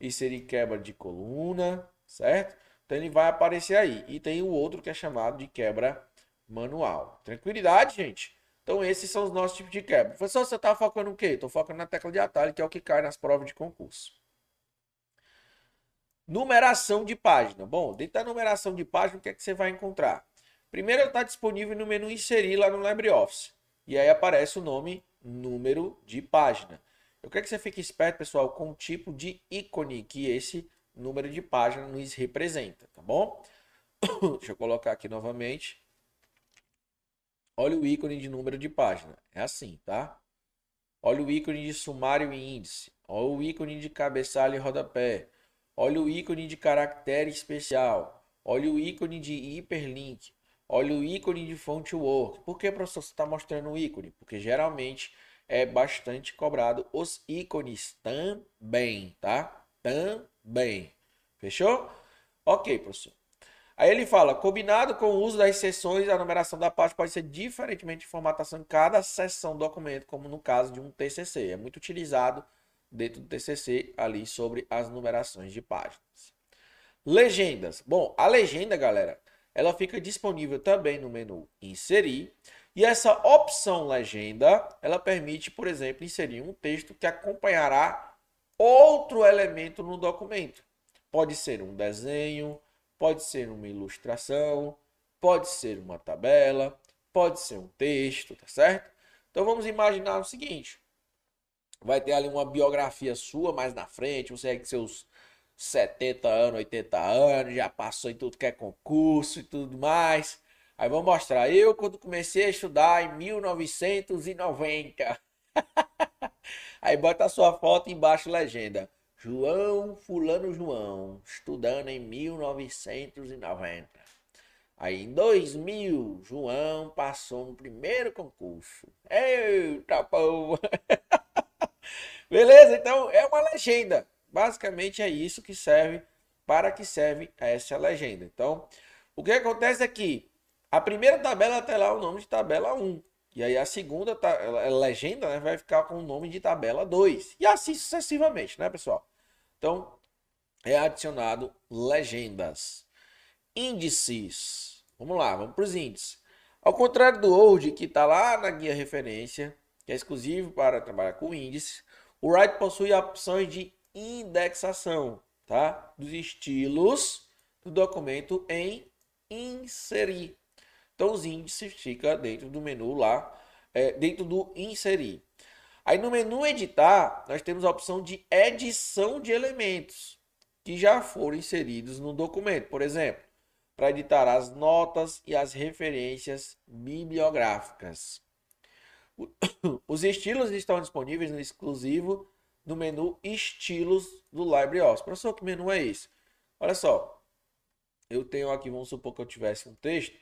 inserir quebra de coluna, certo? Então ele vai aparecer aí. E tem o outro que é chamado de quebra manual. Tranquilidade, gente? Então esses são os nossos tipos de quebra. Professor, você está focando o quê? Estou focando na tecla de atalho, que é o que cai nas provas de concurso. Numeração de página. Bom, dentro da numeração de página, o que é que você vai encontrar? Primeiro está disponível no menu inserir lá no LibreOffice. E aí aparece o nome número de página. Eu quero que você fique esperto, pessoal, com o tipo de ícone que esse número de página nos representa, tá bom? Deixa eu colocar aqui novamente. Olha o ícone de número de página. É assim, tá? Olha o ícone de sumário e índice. Olha o ícone de cabeçalho e rodapé. Olha o ícone de caractere especial. Olha o ícone de hiperlink. Olha o ícone de fonte work. Por que, professor, você está mostrando o ícone? Porque geralmente é bastante cobrado os ícones também, tá? Também. Fechou? Ok, professor. Aí ele fala, combinado com o uso das seções, a numeração da página pode ser diferentemente de formatação em cada seção do documento, como no caso de um TCC. É muito utilizado dentro do TCC ali sobre as numerações de páginas. Legendas. Bom, a legenda, galera, ela fica disponível também no menu inserir. E essa opção legenda, ela permite, por exemplo, inserir um texto que acompanhará outro elemento no documento. Pode ser um desenho, pode ser uma ilustração, pode ser uma tabela, pode ser um texto, tá certo? Então vamos imaginar o seguinte: vai ter ali uma biografia sua mais na frente, você é que seus 70 anos, 80 anos, já passou em tudo que é concurso e tudo mais. Aí vamos mostrar eu quando comecei a estudar em 1990. Aí bota a sua foto embaixo legenda. João Fulano João, estudando em 1990. Aí em 2000, João passou no primeiro concurso. Eita, povo! Beleza? Então é uma legenda. Basicamente é isso que serve, para que serve essa legenda. Então, o que acontece é que a primeira tabela tem lá o nome de tabela 1. E aí a segunda tá, legenda né, vai ficar com o nome de tabela 2. E assim sucessivamente, né, pessoal? Então, é adicionado legendas. Índices. Vamos lá, vamos para os índices. Ao contrário do Word, que está lá na guia referência, que é exclusivo para trabalhar com índices, O Write possui opções de indexação, tá? Dos estilos do documento em inserir. Então, os índices fica dentro do menu lá, é, dentro do inserir. Aí no menu editar, nós temos a opção de edição de elementos que já foram inseridos no documento. Por exemplo, para editar as notas e as referências bibliográficas. Os estilos estão disponíveis no exclusivo no menu Estilos do LibreOffice. Professor, que menu é esse? Olha só, eu tenho aqui, vamos supor que eu tivesse um texto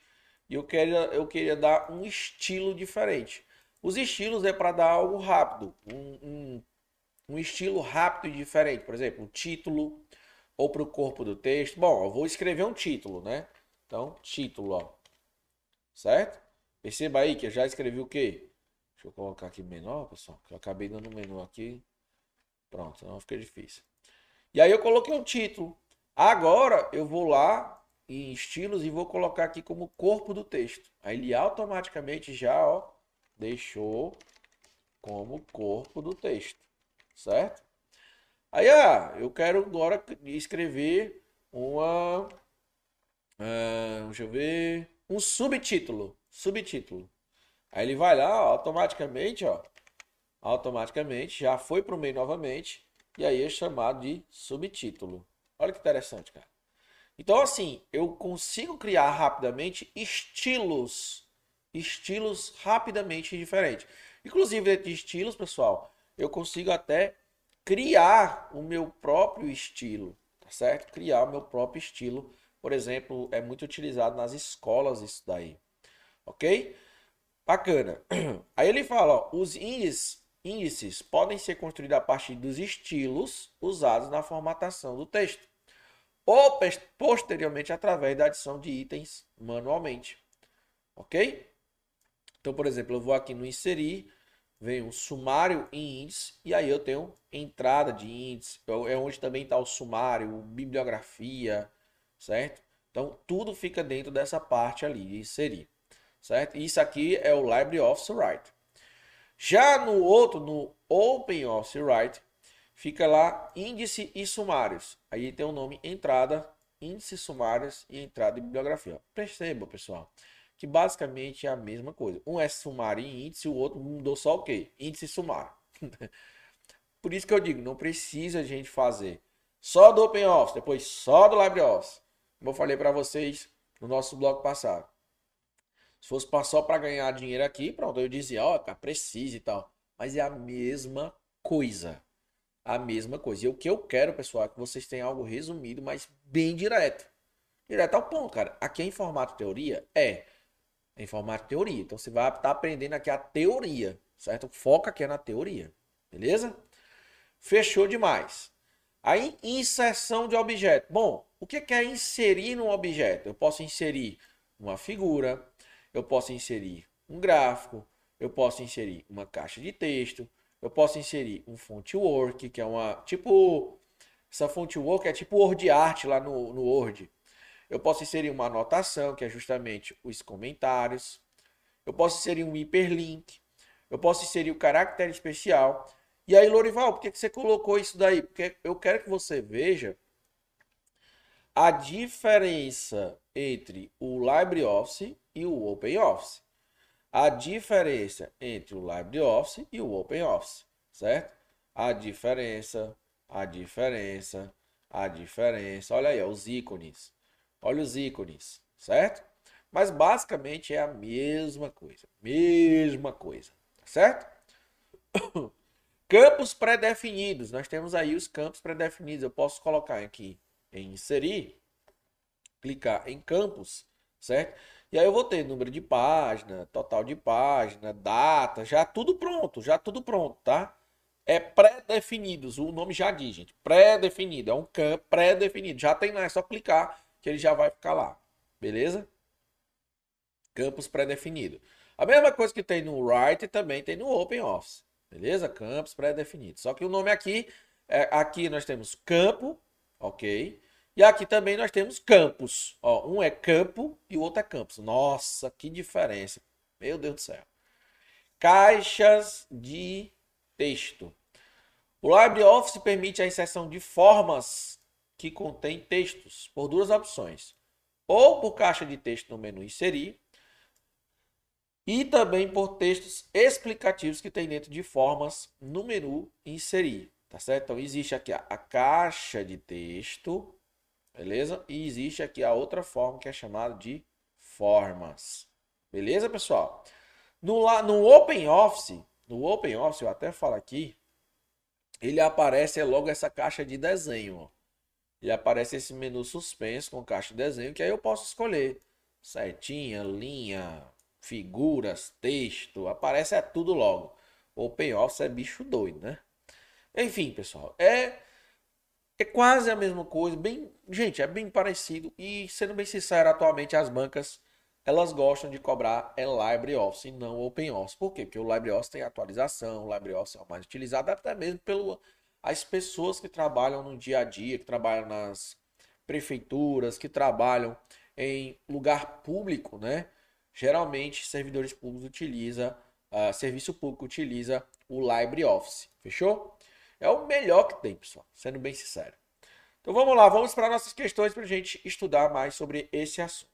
e eu queria, eu queria dar um estilo diferente. Os estilos é para dar algo rápido, um, um, um, estilo rápido e diferente. Por exemplo, um título ou para o corpo do texto. Bom, eu vou escrever um título, né? Então, título, ó. Certo? Perceba aí que eu já escrevi o quê? Deixa eu colocar aqui menor, pessoal. Que eu acabei dando um menu aqui. Pronto, não fica difícil. E aí eu coloquei um título. Agora eu vou lá em estilos e vou colocar aqui como corpo do texto. Aí ele automaticamente já ó, deixou como corpo do texto, certo? Aí ah, eu quero agora escrever uma, uh, deixa eu ver, um subtítulo, subtítulo. Aí ele vai lá automaticamente, ó, automaticamente já foi para o meio novamente e aí é chamado de subtítulo. Olha que interessante, cara. Então, assim, eu consigo criar rapidamente estilos, estilos rapidamente diferentes. Inclusive, dentro de estilos, pessoal, eu consigo até criar o meu próprio estilo, tá certo? Criar o meu próprio estilo. Por exemplo, é muito utilizado nas escolas isso daí, ok? Bacana. Aí ele fala, ó, os índices, índices podem ser construídos a partir dos estilos usados na formatação do texto ou posteriormente através da adição de itens manualmente. Ok? Então, por exemplo, eu vou aqui no inserir, vem um sumário em índice, e aí eu tenho entrada de índice, é onde também está o sumário, bibliografia, certo? Então, tudo fica dentro dessa parte ali, inserir, certo? Isso aqui é o LibreOffice Write. Já no outro, no OpenOffice Write, fica lá índice e sumários. Aí tem o nome entrada, índice, sumários e entrada e bibliografia. Perceba, pessoal, que basicamente é a mesma coisa. Um é sumário e índice, o outro mudou só o quê? Índice e sumário. Por isso que eu digo, não precisa a gente fazer só do OpenOffice, depois só do LibreOffice. Como eu falei para vocês no nosso blog passado. Se fosse só para ganhar dinheiro aqui, pronto, eu dizia, ó, oh, precisa e tal. Mas é a mesma coisa a mesma coisa. E o que eu quero, pessoal, é que vocês tenham algo resumido, mas bem direto. Direto ao ponto, cara. Aqui é em formato teoria? É. É em formato teoria. Então você vai estar tá aprendendo aqui a teoria, certo? Foca aqui na teoria. Beleza? Fechou demais. Aí, inserção de objeto. Bom, o que é inserir num objeto? Eu posso inserir uma figura, eu posso inserir um gráfico, eu posso inserir uma caixa de texto, eu posso inserir um fonte work, que é uma tipo essa fonte work é tipo Word Art lá no, no Word. Eu posso inserir uma anotação, que é justamente os comentários. Eu posso inserir um hiperlink. Eu posso inserir o caractere especial. E aí, Lorival, por que, que você colocou isso daí? Porque eu quero que você veja a diferença entre o LibreOffice e o OpenOffice a diferença entre o LibreOffice e o OpenOffice, certo? A diferença, a diferença, a diferença. Olha aí, ó, os ícones. Olha os ícones, certo? Mas basicamente é a mesma coisa, mesma coisa, certo? Campos pré-definidos. Nós temos aí os campos pré-definidos. Eu posso colocar aqui em inserir, clicar em campos, certo? E aí eu vou ter número de página, total de página, data, já tudo pronto, já tudo pronto, tá? É pré-definidos, o nome já diz, gente. Pré-definido, é um campo pré-definido. Já tem lá, é só clicar que ele já vai ficar lá. Beleza? Campos pré-definido. A mesma coisa que tem no Write também tem no OpenOffice. Beleza? Campos pré-definidos. Só que o nome aqui, é, aqui nós temos campo, ok? E aqui também nós temos campos. Ó, um é campo e o outro é campus. Nossa, que diferença. Meu Deus do céu. Caixas de texto. O LibreOffice permite a inserção de formas que contêm textos por duas opções. Ou por caixa de texto no menu inserir, e também por textos explicativos que tem dentro de formas no menu inserir, tá certo? Então existe aqui a, a caixa de texto, beleza? E existe aqui a outra forma que é chamada de formas. Beleza, pessoal? No, no OpenOffice, no OpenOffice, eu até falo aqui, ele aparece logo essa caixa de desenho. Ele aparece esse menu suspenso com caixa de desenho, que aí eu posso escolher setinha, linha, figuras, texto, aparece é tudo logo. OpenOffice é bicho doido, né? Enfim, pessoal, é é quase a mesma coisa, bem, gente, é bem parecido e sendo bem sincero, atualmente as bancas elas gostam de cobrar é LibreOffice e não OpenOffice. Por quê? Porque o LibreOffice tem atualização, o LibreOffice é o mais utilizado até mesmo pelas pessoas que trabalham no dia a dia, que trabalham nas prefeituras, que trabalham em lugar público, né? Geralmente, servidores públicos utiliza, uh, serviço público utiliza o LibreOffice. Fechou? É o melhor que tem, pessoal, sendo bem sincero. Então vamos lá, vamos para nossas questões para a gente estudar mais sobre esse assunto.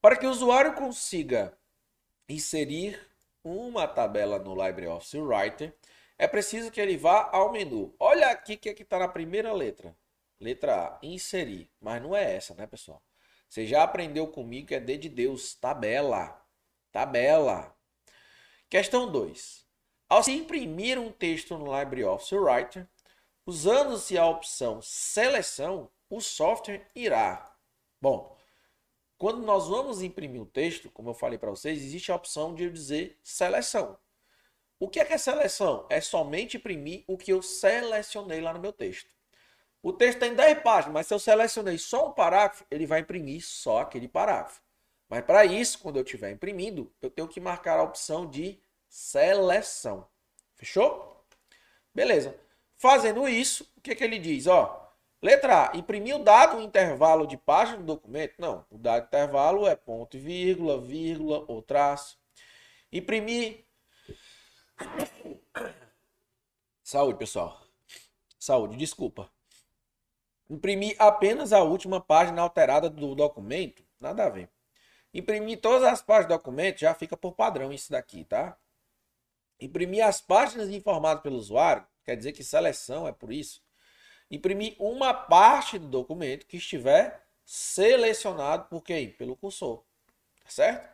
Para que o usuário consiga inserir uma tabela no LibreOffice Writer, é preciso que ele vá ao menu. Olha aqui que é que está na primeira letra. Letra A, inserir. Mas não é essa, né, pessoal? Você já aprendeu comigo que é D de Deus, tabela. Tabela. Questão 2. Ao se imprimir um texto no LibreOffice Writer, usando-se a opção seleção, o software irá. Bom, quando nós vamos imprimir o texto, como eu falei para vocês, existe a opção de dizer seleção. O que é que é seleção? É somente imprimir o que eu selecionei lá no meu texto. O texto tem 10 páginas, mas se eu selecionei só um parágrafo, ele vai imprimir só aquele parágrafo. Mas para isso, quando eu estiver imprimindo, eu tenho que marcar a opção de seleção. Fechou? Beleza. Fazendo isso, o que, que ele diz? Ó, Letra A. Imprimir o dado intervalo de página do documento? Não. O dado intervalo é ponto e vírgula, vírgula ou traço. Imprimir. Saúde, pessoal. Saúde, desculpa. Imprimir apenas a última página alterada do documento? Nada a ver. Imprimir todas as páginas do documento já fica por padrão isso daqui, tá? Imprimir as páginas informadas pelo usuário, quer dizer que seleção é por isso imprimir uma parte do documento que estiver selecionado por quem? Pelo cursor. Tá certo?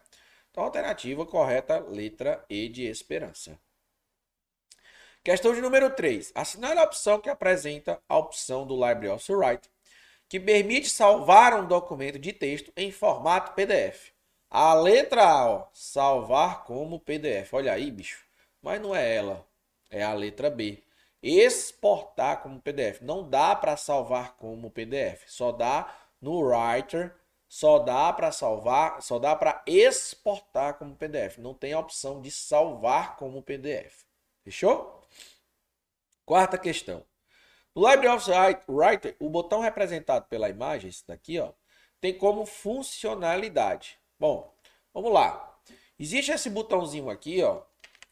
Então, alternativa correta, letra E de esperança. Questão de número 3. Assinale a opção que apresenta a opção do LibreOffice Writer, que permite salvar um documento de texto em formato PDF. A letra A, ó, salvar como PDF. Olha aí, bicho. Mas não é ela. É a letra B exportar como PDF. Não dá para salvar como PDF, só dá no Writer, só dá para salvar, só dá para exportar como PDF. Não tem a opção de salvar como PDF. Fechou? Quarta questão. No LibreOffice Writer, o botão representado pela imagem, esse daqui, ó, tem como funcionalidade. Bom, vamos lá. Existe esse botãozinho aqui, ó.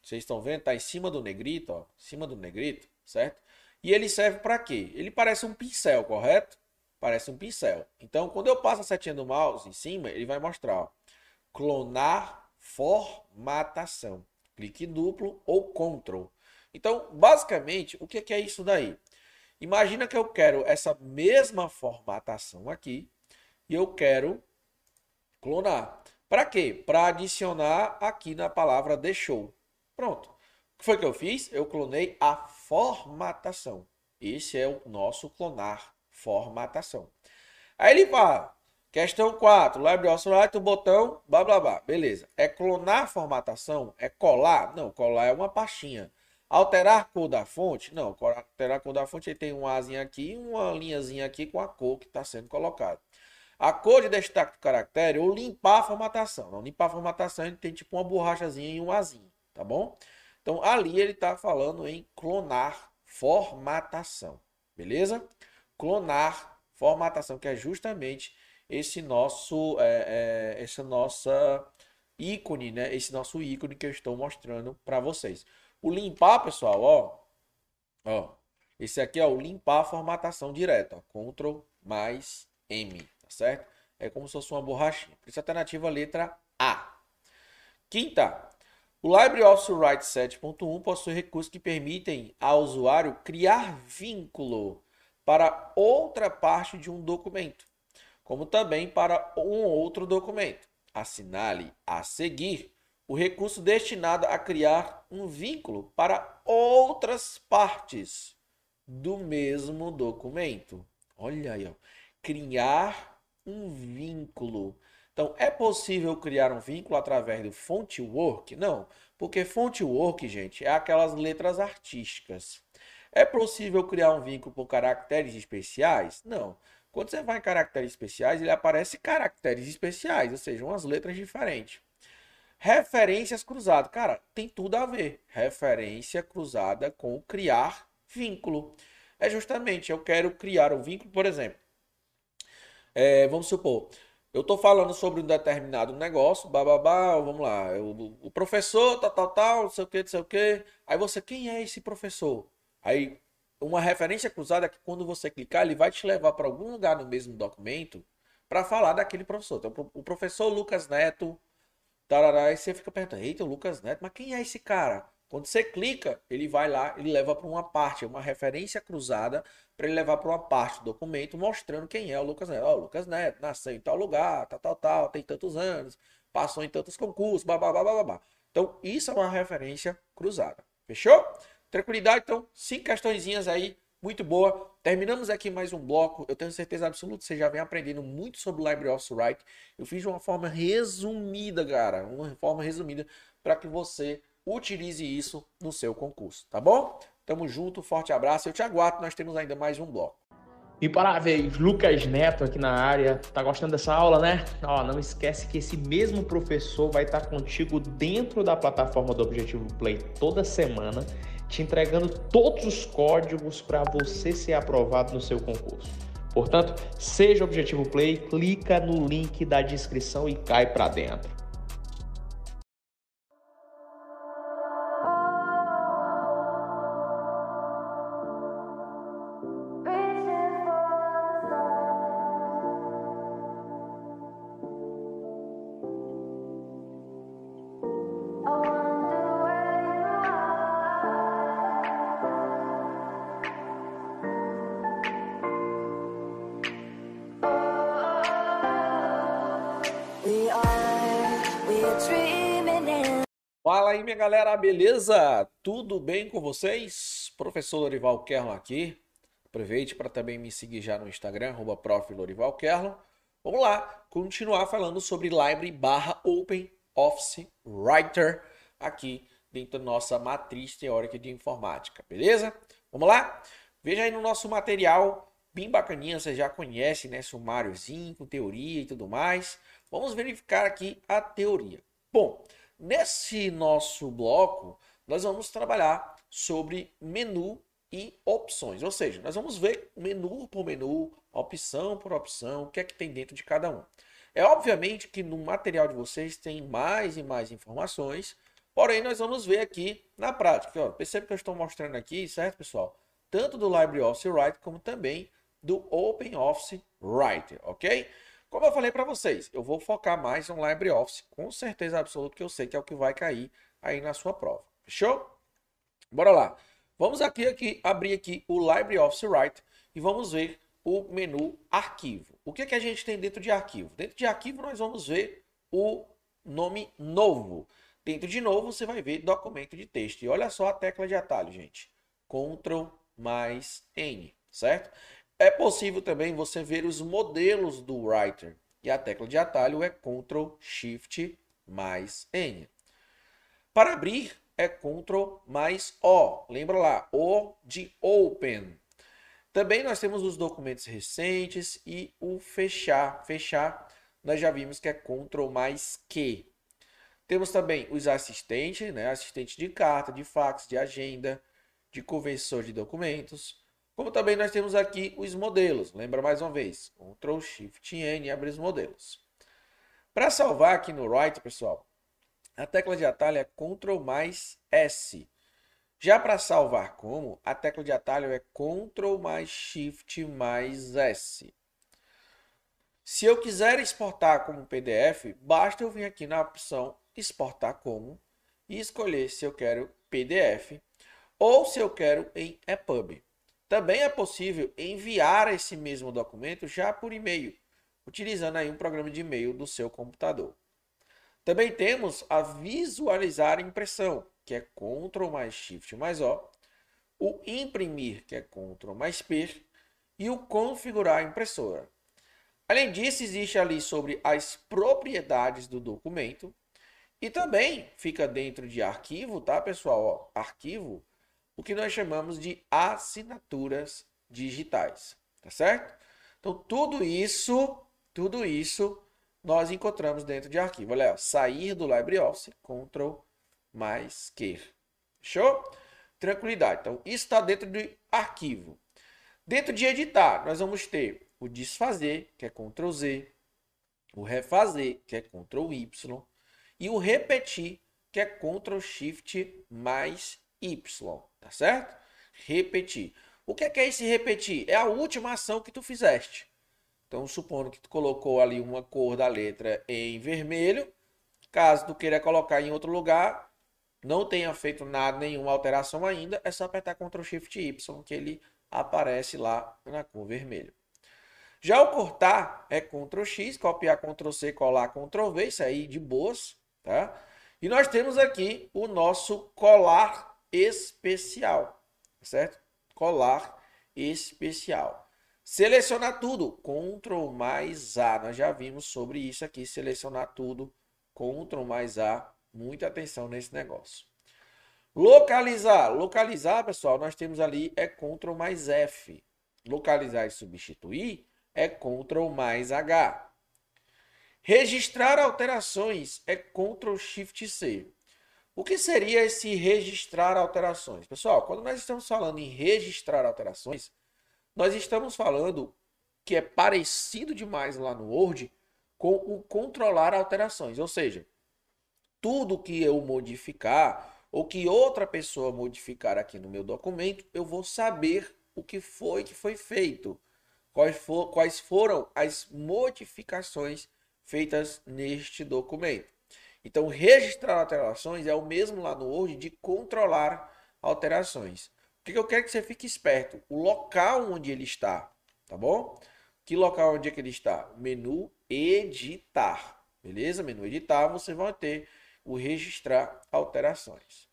Vocês estão vendo? Tá em cima do negrito, ó. Em cima do negrito certo? E ele serve para quê? Ele parece um pincel, correto? Parece um pincel. Então, quando eu passo a setinha do mouse em cima, ele vai mostrar ó, clonar formatação. Clique duplo ou Ctrl. Então, basicamente, o que é isso daí? Imagina que eu quero essa mesma formatação aqui e eu quero clonar. Para quê? Para adicionar aqui na palavra deixou. Pronto. O que foi que eu fiz? Eu clonei a formatação. Esse é o nosso clonar formatação. Aí ele fala, questão 4, LibreOffice o botão, blá blá blá. Beleza. É clonar formatação? É colar? Não, colar é uma pastinha. Alterar cor da fonte? Não, alterar cor da fonte, ele tem um Azinho aqui e uma linhazinha aqui com a cor que está sendo colocada. A cor de destaque do caractere ou limpar a formatação. Não, limpar a formatação, ele tem tipo uma borrachazinha e um Azinho, tá bom? Então, ali ele está falando em clonar formatação, beleza? Clonar formatação, que é justamente esse nosso, é, é, essa nossa ícone, né? Esse nosso ícone que eu estou mostrando para vocês. O limpar, pessoal, ó, Ó, esse aqui é o limpar a formatação direta, ó, Ctrl mais M, tá certo? É como se fosse uma borrachinha. Por isso, alternativa letra A. Quinta, o LibreOffice Write 7.1 possui recursos que permitem ao usuário criar vínculo para outra parte de um documento, como também para um outro documento. Assinale a seguir o recurso destinado a criar um vínculo para outras partes do mesmo documento. Olha aí, ó. criar um vínculo. Então, é possível criar um vínculo através do Fontwork? Não, porque Fontwork, gente, é aquelas letras artísticas. É possível criar um vínculo por caracteres especiais? Não. Quando você vai em caracteres especiais, ele aparece caracteres especiais, ou seja, umas letras diferentes. Referências cruzadas. Cara, tem tudo a ver. Referência cruzada com criar vínculo. É justamente, eu quero criar um vínculo, por exemplo. É, vamos supor, eu estou falando sobre um determinado negócio, bababá, vamos lá, o, o professor, tal, tal, tal, não sei o que, não sei o que. Aí você, quem é esse professor? Aí, uma referência cruzada é que quando você clicar, ele vai te levar para algum lugar no mesmo documento para falar daquele professor. Então, o professor Lucas Neto, tarará, aí você fica perguntando, eita, o Lucas Neto, mas quem é esse cara? Quando você clica, ele vai lá, ele leva para uma parte, uma referência cruzada, para ele levar para uma parte do documento mostrando quem é o Lucas Neto. Ó, oh, o Lucas Neto nasceu em tal lugar, tal, tal, tal, tem tantos anos, passou em tantos concursos, babá, babá, babá. Então, isso é uma referência cruzada. Fechou? Tranquilidade? Então, cinco questõezinhas aí, muito boa. Terminamos aqui mais um bloco. Eu tenho certeza absoluta que você já vem aprendendo muito sobre o LibreOffice Write. Eu fiz de uma forma resumida, cara. Uma forma resumida para que você utilize isso no seu concurso, tá bom? Tamo junto, forte abraço. Eu te aguardo, nós temos ainda mais um bloco. E parabéns, Lucas Neto aqui na área. Tá gostando dessa aula, né? Ó, não esquece que esse mesmo professor vai estar contigo dentro da plataforma do Objetivo Play toda semana te entregando todos os códigos para você ser aprovado no seu concurso. Portanto, seja Objetivo Play, clica no link da descrição e cai para dentro. Galera, beleza? Tudo bem com vocês? Professor Lorival Kerlon aqui. Aproveite para também me seguir já no Instagram, arroba Vamos lá, continuar falando sobre Library barra Open Office Writer aqui dentro da nossa matriz teórica de informática, beleza? Vamos lá? Veja aí no nosso material, bem bacaninha, você já conhece, né? Sumáriozinho, com teoria e tudo mais. Vamos verificar aqui a teoria. Bom, Nesse nosso bloco, nós vamos trabalhar sobre menu e opções, ou seja, nós vamos ver menu por menu, opção por opção, o que é que tem dentro de cada um. É obviamente que no material de vocês tem mais e mais informações, porém nós vamos ver aqui na prática. Ó, percebe que eu estou mostrando aqui, certo, pessoal? Tanto do LibreOffice Writer como também do OpenOffice Writer, ok? Como eu falei para vocês, eu vou focar mais no LibreOffice, com certeza absoluta que eu sei que é o que vai cair aí na sua prova. Fechou? Bora lá. Vamos aqui, aqui abrir aqui o LibreOffice Write e vamos ver o menu arquivo. O que, é que a gente tem dentro de arquivo? Dentro de arquivo nós vamos ver o nome novo. Dentro de novo você vai ver documento de texto. E olha só a tecla de atalho, gente. Ctrl mais N, certo? É possível também você ver os modelos do Writer. E a tecla de atalho é Ctrl Shift mais N. Para abrir é Ctrl mais O. Lembra lá, O de Open. Também nós temos os documentos recentes e o fechar. Fechar, nós já vimos que é Ctrl mais Q. Temos também os assistentes, né? assistente de carta, de fax, de agenda, de conversor de documentos. Como também nós temos aqui os modelos. Lembra mais uma vez, Ctrl Shift N abre os modelos. Para salvar aqui no Write, pessoal, a tecla de atalho é Ctrl mais S. Já para salvar como, a tecla de atalho é Ctrl mais Shift mais S. Se eu quiser exportar como PDF, basta eu vir aqui na opção exportar como e escolher se eu quero PDF ou se eu quero em EPUB. Também é possível enviar esse mesmo documento já por e-mail, utilizando aí um programa de e-mail do seu computador. Também temos a visualizar impressão, que é Ctrl mais Shift mais O, o imprimir, que é Ctrl mais P, e o configurar a impressora. Além disso, existe ali sobre as propriedades do documento e também fica dentro de arquivo, tá, pessoal? Ó, arquivo, o que nós chamamos de assinaturas digitais, tá certo? Então, tudo isso, tudo isso nós encontramos dentro de arquivo. Olha, ó, sair do LibreOffice, Ctrl mais Q. Show? Tranquilidade. Então, isso está dentro de arquivo. Dentro de editar, nós vamos ter o desfazer, que é Ctrl Z, o refazer, que é Ctrl Y, e o repetir, que é Ctrl Shift mais Y, tá certo? Repetir. O que é, que é esse repetir? É a última ação que tu fizeste. Então, supondo que tu colocou ali uma cor da letra em vermelho, caso tu queira colocar em outro lugar, não tenha feito nada, nenhuma alteração ainda, é só apertar Ctrl Shift Y que ele aparece lá na cor vermelha. Já o cortar é Ctrl X, copiar Ctrl C, colar Ctrl V, isso aí de boas, tá? E nós temos aqui o nosso colar especial, certo? Colar especial. Selecionar tudo, Ctrl mais A. Nós já vimos sobre isso aqui, selecionar tudo, Ctrl mais A. Muita atenção nesse negócio. Localizar. Localizar, pessoal, nós temos ali é Ctrl mais F. Localizar e substituir é Ctrl mais H. Registrar alterações é Ctrl Shift C. O que seria esse registrar alterações? Pessoal, quando nós estamos falando em registrar alterações, nós estamos falando que é parecido demais lá no Word com o controlar alterações. Ou seja, tudo que eu modificar ou que outra pessoa modificar aqui no meu documento, eu vou saber o que foi que foi feito quais, for, quais foram as modificações feitas neste documento. Então, registrar alterações é o mesmo lá no Word de controlar alterações. O que eu quero que você fique esperto? O local onde ele está, tá bom? Que local onde é que ele está? Menu editar, beleza? Menu editar, você vai ter o registrar alterações.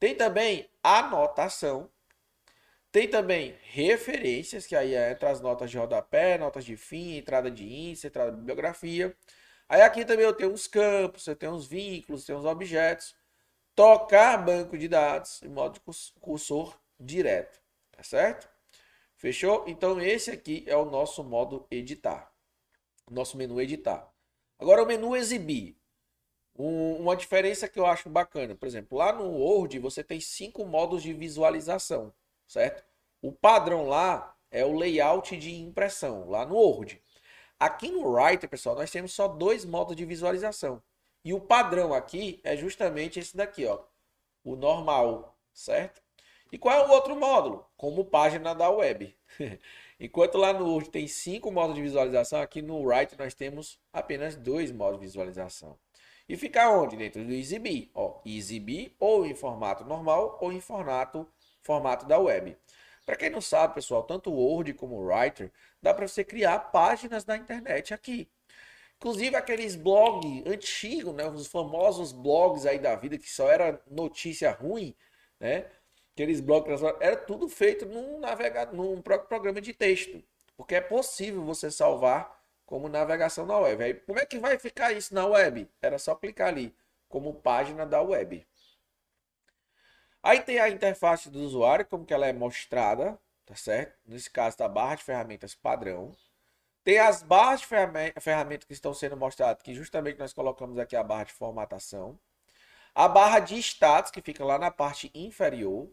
Tem também anotação, tem também referências, que aí é entre as notas de rodapé, notas de fim, entrada de índice, entrada de bibliografia. Aí aqui também eu tenho uns campos, eu tenho uns vínculos, tenho uns objetos. Tocar banco de dados em modo cursor direto, tá certo? Fechou? Então esse aqui é o nosso modo editar. Nosso menu editar. Agora o menu exibir. Um, uma diferença que eu acho bacana, por exemplo, lá no Word você tem cinco modos de visualização certo? O padrão lá é o layout de impressão, lá no Word. Aqui no Writer, pessoal, nós temos só dois modos de visualização. E o padrão aqui é justamente esse daqui, ó, o normal, certo? E qual é o outro módulo? Como página da web. Enquanto lá no Word tem cinco modos de visualização, aqui no Writer nós temos apenas dois modos de visualização. E fica onde? Dentro do exibir. Ó, exibir ou em formato normal ou em formato formato da web. Para quem não sabe, pessoal, tanto o Word como o Writer, dá para você criar páginas na internet aqui. Inclusive aqueles blogs antigos, né, os famosos blogs aí da vida que só era notícia ruim, né? Aqueles blogs era tudo feito num navegador, num próprio programa de texto, porque é possível você salvar como navegação na web. Aí, como é que vai ficar isso na web? Era só clicar ali como página da web. Aí tem a interface do usuário, como que ela é mostrada, tá certo? Nesse caso, da barra de ferramentas padrão. Tem as barras de ferramentas que estão sendo mostradas, que justamente nós colocamos aqui a barra de formatação. A barra de status, que fica lá na parte inferior.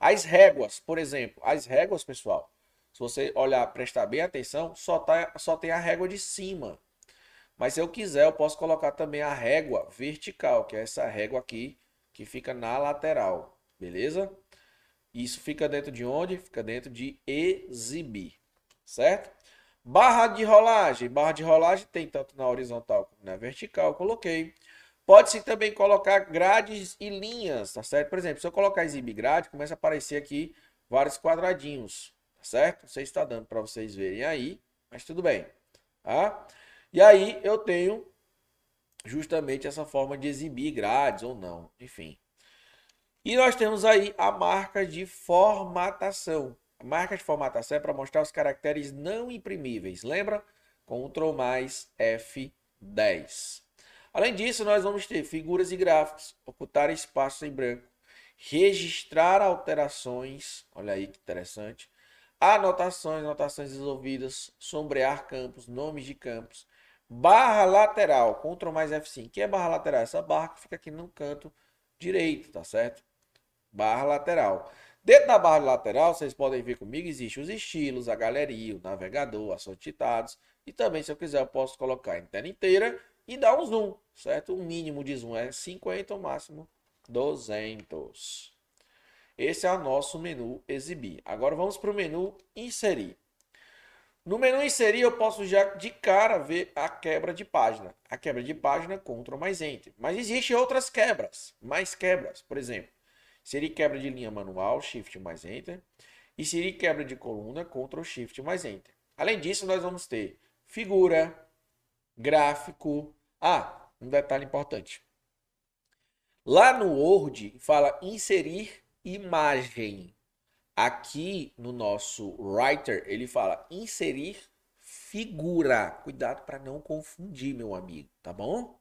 As réguas, por exemplo. As réguas, pessoal, se você olhar, prestar bem atenção, só, tá, só tem a régua de cima. Mas se eu quiser, eu posso colocar também a régua vertical, que é essa régua aqui, que fica na lateral beleza? Isso fica dentro de onde? Fica dentro de exibir, certo? Barra de rolagem. Barra de rolagem tem tanto na horizontal como na vertical, coloquei. Pode-se também colocar grades e linhas, tá certo? Por exemplo, se eu colocar exibir grade, começa a aparecer aqui vários quadradinhos, tá certo? Não sei se está dando para vocês verem aí, mas tudo bem, tá? E aí eu tenho justamente essa forma de exibir grades ou não, enfim. E nós temos aí a marca de formatação. A marca de formatação é para mostrar os caracteres não imprimíveis. Lembra? Ctrl mais F10. Além disso, nós vamos ter figuras e gráficos, ocultar espaços em branco, registrar alterações, olha aí que interessante, anotações, anotações resolvidas, sombrear campos, nomes de campos, barra lateral, Ctrl mais F5. que é barra lateral? Essa barra que fica aqui no canto direito, tá certo? Barra lateral. Dentro da barra lateral, vocês podem ver comigo, existem os estilos, a galeria, o navegador, ações citados. E também, se eu quiser, eu posso colocar em tela inteira e dar um zoom, certo? O mínimo de zoom é 50, o máximo 200. Esse é o nosso menu exibir. Agora vamos para o menu inserir. No menu inserir, eu posso já de cara ver a quebra de página. A quebra de página, Ctrl mais Enter. Mas existem outras quebras, mais quebras. Por exemplo, seria quebra de linha manual, Shift mais Enter. E seria quebra de coluna, Ctrl Shift mais Enter. Além disso, nós vamos ter figura, gráfico. Ah, um detalhe importante. Lá no Word fala inserir imagem. Aqui no nosso Writer, ele fala inserir figura. Cuidado para não confundir, meu amigo, tá bom?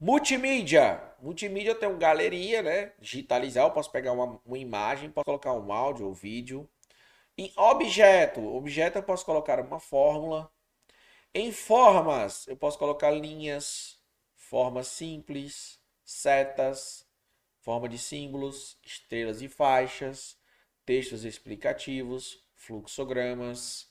Multimídia. Multimídia tem uma galeria, né? Digitalizar, eu posso pegar uma, uma imagem, posso colocar um áudio ou vídeo. Em objeto, objeto eu posso colocar uma fórmula, em formas, eu posso colocar linhas, formas simples, setas, forma de símbolos, estrelas e faixas, textos explicativos, fluxogramas.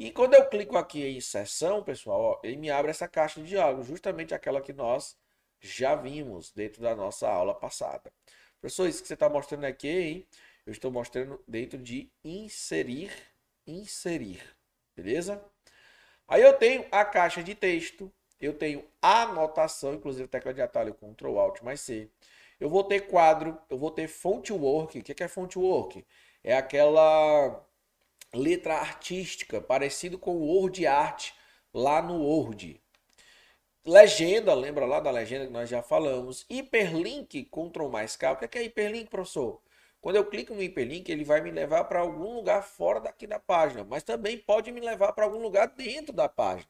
E quando eu clico aqui em seção, pessoal, ó, ele me abre essa caixa de diálogo, justamente aquela que nós já vimos dentro da nossa aula passada. Professor, isso que você está mostrando aqui, hein? eu estou mostrando dentro de inserir, inserir, beleza? Aí eu tenho a caixa de texto, eu tenho anotação, inclusive tecla de atalho Ctrl Alt mais C. Eu vou ter quadro, eu vou ter font work. O que é font work? É aquela letra artística, parecido com o Word Art lá no Word. Legenda, lembra lá da legenda que nós já falamos. Hiperlink, Ctrl mais K. O que é hiperlink, professor? Quando eu clico no hiperlink, ele vai me levar para algum lugar fora daqui da página, mas também pode me levar para algum lugar dentro da página.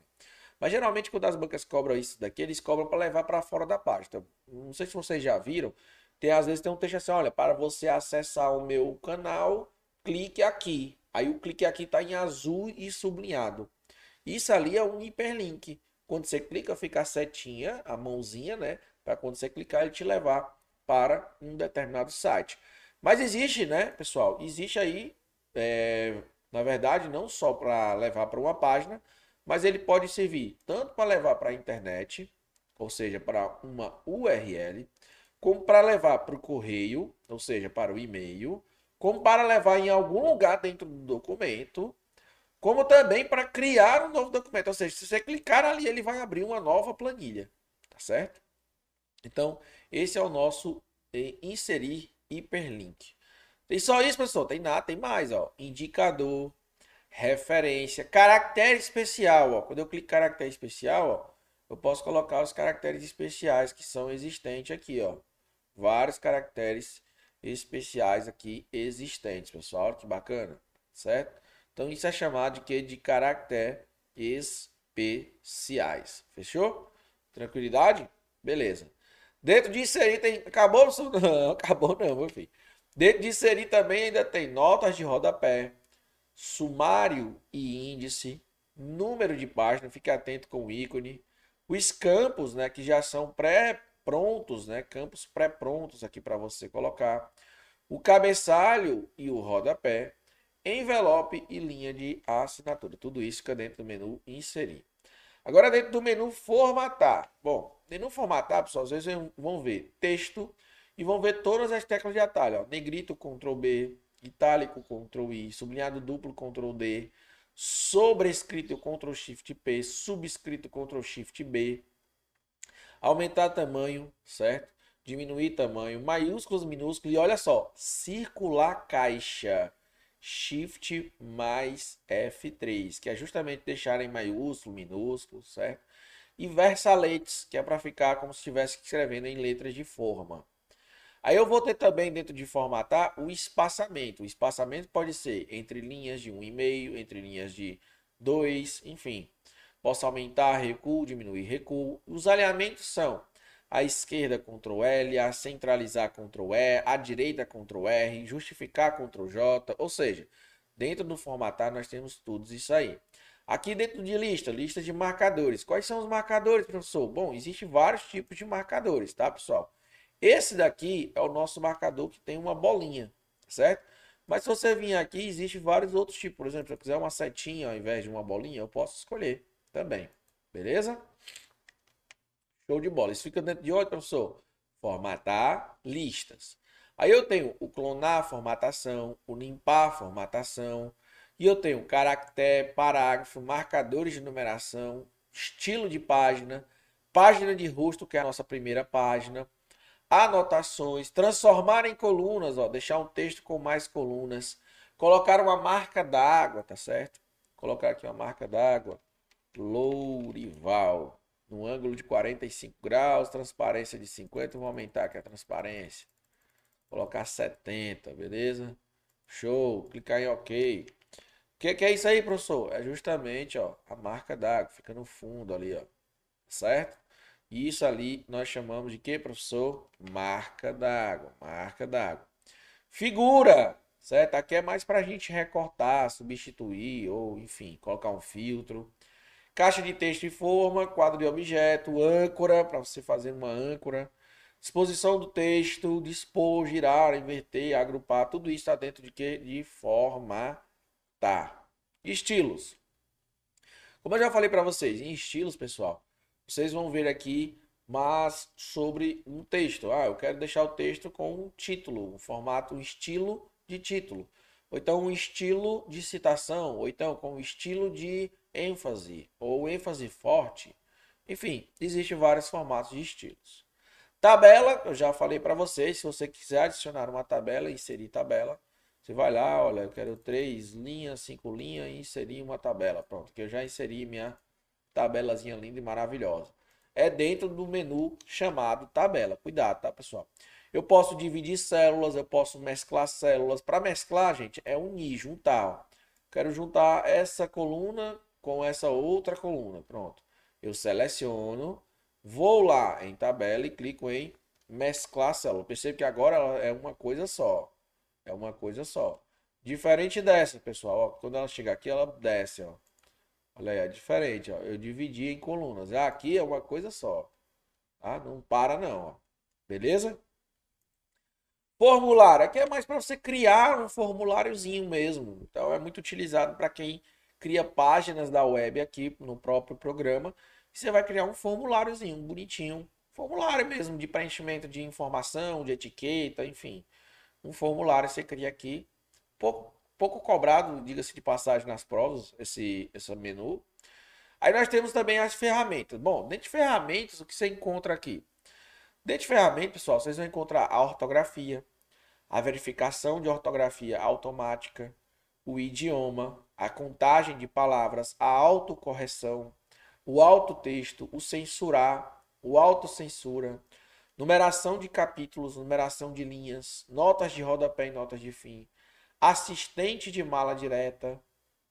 Mas geralmente quando as bancas cobram isso daqui, eles cobram para levar para fora da página. Então, não sei se vocês já viram, tem às vezes tem um texto assim, olha, para você acessar o meu canal, clique aqui. Aí o clique aqui está em azul e sublinhado. Isso ali é um hiperlink. Quando você clica, fica a setinha, a mãozinha, né? Para quando você clicar, ele te levar para um determinado site. Mas existe, né, pessoal? Existe aí, é, na verdade, não só para levar para uma página, mas ele pode servir tanto para levar para a internet, ou seja, para uma URL, como para levar para o correio, ou seja, para o e-mail, como para levar em algum lugar dentro do documento, como também para criar um novo documento. Ou seja, se você clicar ali, ele vai abrir uma nova planilha, tá certo? Então, esse é o nosso eh, inserir hiperlink. Tem só isso, pessoal? Tem nada, tem mais, ó. Indicador, referência, caractere especial, ó. Quando eu clico em caractere especial, ó, eu posso colocar os caracteres especiais que são existentes aqui, ó. Vários caracteres especiais aqui existentes, pessoal. Que bacana, certo? Então isso é chamado de que de caractere especiais. Fechou? Tranquilidade? Beleza. Dentro de inserir tem. Acabou? Não, acabou não, meu filho. Dentro de inserir também ainda tem notas de rodapé, sumário e índice, número de página, fique atento com o ícone, os campos, né, que já são pré-prontos, né, campos pré-prontos aqui para você colocar, o cabeçalho e o rodapé, envelope e linha de assinatura. Tudo isso fica dentro do menu inserir. Agora dentro do menu formatar. Bom, menu formatar, pessoal, às vezes vão ver texto e vão ver todas as teclas de atalho. Ó. Negrito, Ctrl B, itálico, Ctrl I, sublinhado duplo, Ctrl D, sobrescrito, Ctrl Shift P, subscrito, Ctrl Shift B, aumentar tamanho, certo? Diminuir tamanho, maiúsculos, minúsculos, e olha só, circular caixa, Shift mais F3, que é justamente deixar em maiúsculo, minúsculo, certo? E versaletes, que é para ficar como se estivesse escrevendo em letras de forma. Aí eu vou ter também dentro de formatar o espaçamento. O espaçamento pode ser entre linhas de 1,5, entre linhas de 2, enfim. Posso aumentar recuo, diminuir recuo. Os alinhamentos são à esquerda Ctrl L, a centralizar Ctrl E, à direita Ctrl R, justificar Ctrl J, ou seja, dentro do formatar nós temos tudo isso aí. Aqui dentro de lista, lista de marcadores. Quais são os marcadores, professor? Bom, existem vários tipos de marcadores, tá, pessoal? Esse daqui é o nosso marcador que tem uma bolinha, certo? Mas se você vir aqui, existem vários outros tipos. Por exemplo, se eu quiser uma setinha ao invés de uma bolinha, eu posso escolher também. Beleza? Show de bola. Isso fica dentro de onde, professor? Formatar listas. Aí eu tenho o clonar formatação, o limpar formatação, e eu tenho caractere, parágrafo, marcadores de numeração, estilo de página, página de rosto, que é a nossa primeira página, anotações, transformar em colunas, ó, deixar um texto com mais colunas, colocar uma marca d'água, tá certo? Colocar aqui uma marca d'água, Lourival, no ângulo de 45 graus, transparência de 50, vou aumentar aqui a transparência. Colocar 70, beleza? Show, clicar em OK. O que, que é isso aí, professor? É justamente ó, a marca d'água, fica no fundo ali, ó. Certo? E isso ali nós chamamos de que, professor? Marca d'água. Marca d'água. Figura, certo? Aqui é mais para a gente recortar, substituir ou, enfim, colocar um filtro. Caixa de texto e forma, quadro de objeto, âncora, para você fazer uma âncora. Disposição do texto, dispor, girar, inverter, agrupar, tudo isso está dentro de que? De formatar. Estilos. Como eu já falei para vocês, em estilos, pessoal, vocês vão ver aqui mas sobre um texto. Ah, eu quero deixar o texto com um título, um formato, um estilo de título. Ou então um estilo de citação, ou então com um estilo de ênfase, ou ênfase forte. Enfim, existem vários formatos de estilos. Tabela, eu já falei para vocês, se você quiser adicionar uma tabela, inserir tabela, você vai lá, olha, eu quero três linhas, cinco linhas e inserir uma tabela. Pronto, que eu já inseri minha tabelazinha linda e maravilhosa. É dentro do menu chamado tabela. Cuidado, tá, pessoal? Eu posso dividir células, eu posso mesclar células. Para mesclar, gente, é unir, juntar. Quero juntar essa coluna com essa outra coluna. Pronto. Eu seleciono, vou lá em tabela e clico em mesclar célula. Percebe que agora é uma coisa só. É uma coisa só. Diferente dessa, pessoal. Ó, quando ela chegar aqui, ela desce. Ó. Olha aí, é diferente, ó. Eu dividi em colunas. Aqui é uma coisa só. Tá? Não para não, ó. Beleza? Formulário. Aqui é mais para você criar um formuláriozinho mesmo. Então é muito utilizado para quem cria páginas da web aqui no próprio programa. E você vai criar um formuláriozinho, bonitinho. Formulário mesmo de preenchimento de informação, de etiqueta, enfim. Um formulário você cria aqui. Pouco pouco cobrado, diga-se de passagem nas provas, esse, esse menu. Aí nós temos também as ferramentas. Bom, dentro de ferramentas, o que você encontra aqui? Dentro de ferramentas, pessoal, vocês vão encontrar a ortografia, a verificação de ortografia automática, o idioma, a contagem de palavras, a autocorreção, o autotexto, o censurar, o autocensura, numeração de capítulos, numeração de linhas, notas de rodapé e notas de fim, assistente de mala direta.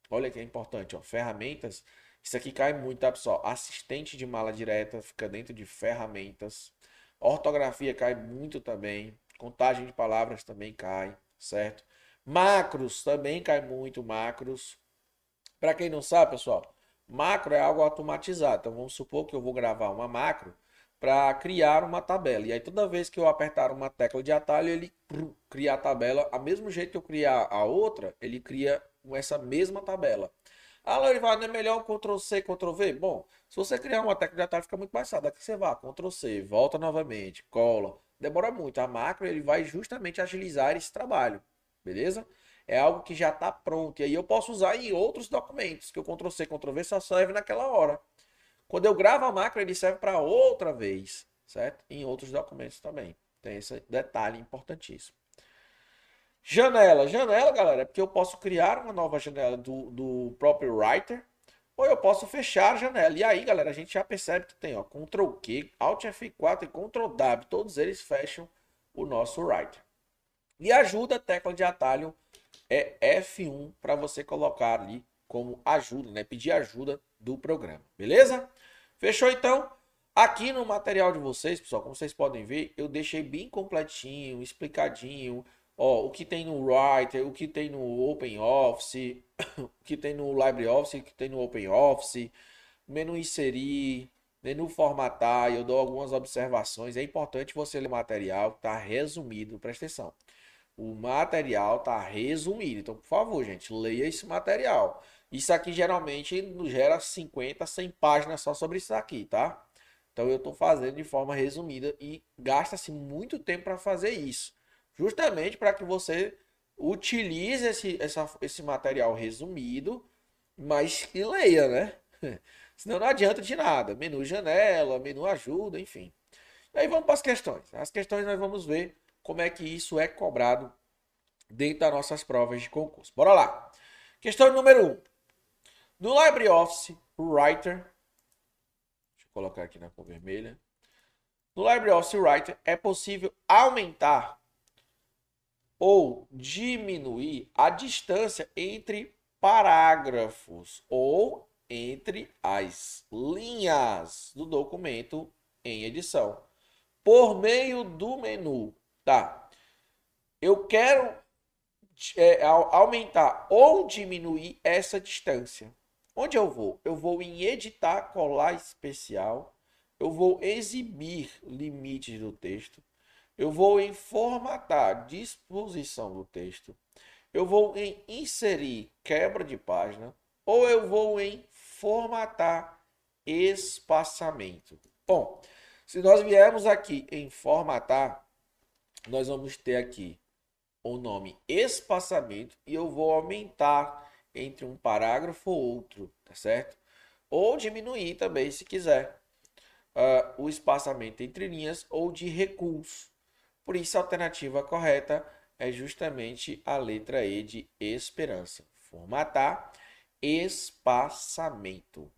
Olha que é importante, ó, ferramentas. Isso aqui cai muito, tá, pessoal? Assistente de mala direta fica dentro de ferramentas. Ortografia cai muito também. Contagem de palavras também cai, certo? Macros também cai muito, macros. Para quem não sabe, pessoal, macro é algo automatizado. Então vamos supor que eu vou gravar uma macro para criar uma tabela. E aí toda vez que eu apertar uma tecla de atalho, ele cria a tabela. A mesmo jeito que eu criar a outra, ele cria essa mesma tabela. Ah, Lorival, não é melhor um Ctrl C, Ctrl V? Bom, se você criar uma tecla de atalho, fica muito fácil. Daqui você vai, Ctrl C, volta novamente, cola, demora muito. A macro ele vai justamente agilizar esse trabalho, beleza? É algo que já está pronto. E aí eu posso usar em outros documentos, que o Ctrl-C, Ctrl-V só serve naquela hora. Quando eu gravo a macro, ele serve para outra vez, certo? Em outros documentos também. Tem esse detalhe importantíssimo. Janela. Janela, galera, é porque eu posso criar uma nova janela do, do próprio Writer, ou eu posso fechar a janela. E aí, galera, a gente já percebe que tem ó, Ctrl Q, Alt F4 e Ctrl W. Todos eles fecham o nosso Writer. E ajuda, tecla de atalho é F1 para você colocar ali como ajuda, né? Pedir ajuda do programa, beleza? Fechou então? Aqui no material de vocês, pessoal, como vocês podem ver, eu deixei bem completinho, explicadinho, ó, o que tem no Writer, o que tem no OpenOffice, o que tem no LibreOffice, o que tem no OpenOffice, menu inserir, menu formatar, eu dou algumas observações. É importante você ler o material, tá resumido, presta atenção. O material tá resumido, então por favor, gente, leia esse material. Isso aqui geralmente gera 50, 100 páginas só sobre isso aqui, tá? Então eu estou fazendo de forma resumida e gasta-se muito tempo para fazer isso justamente para que você utilize esse, essa, esse material resumido, mas que leia, né? Senão não adianta de nada. Menu janela, menu ajuda, enfim. E aí vamos para as questões. As questões nós vamos ver como é que isso é cobrado dentro das nossas provas de concurso. Bora lá. Questão número 1. Um. No LibreOffice Writer, deixa eu colocar aqui na cor vermelha. No LibreOffice Writer é possível aumentar ou diminuir a distância entre parágrafos ou entre as linhas do documento em edição por meio do menu, tá? Eu quero é, aumentar ou diminuir essa distância. Onde eu vou? Eu vou em editar, colar especial. Eu vou exibir limites do texto. Eu vou em formatar disposição do texto. Eu vou em inserir quebra de página. Ou eu vou em formatar espaçamento. Bom, se nós viermos aqui em formatar, nós vamos ter aqui o nome espaçamento e eu vou aumentar entre um parágrafo ou outro, tá certo? Ou diminuir também, se quiser, uh, o espaçamento entre linhas ou de recurso. Por isso, a alternativa correta é justamente a letra E de esperança. Formatar espaçamento.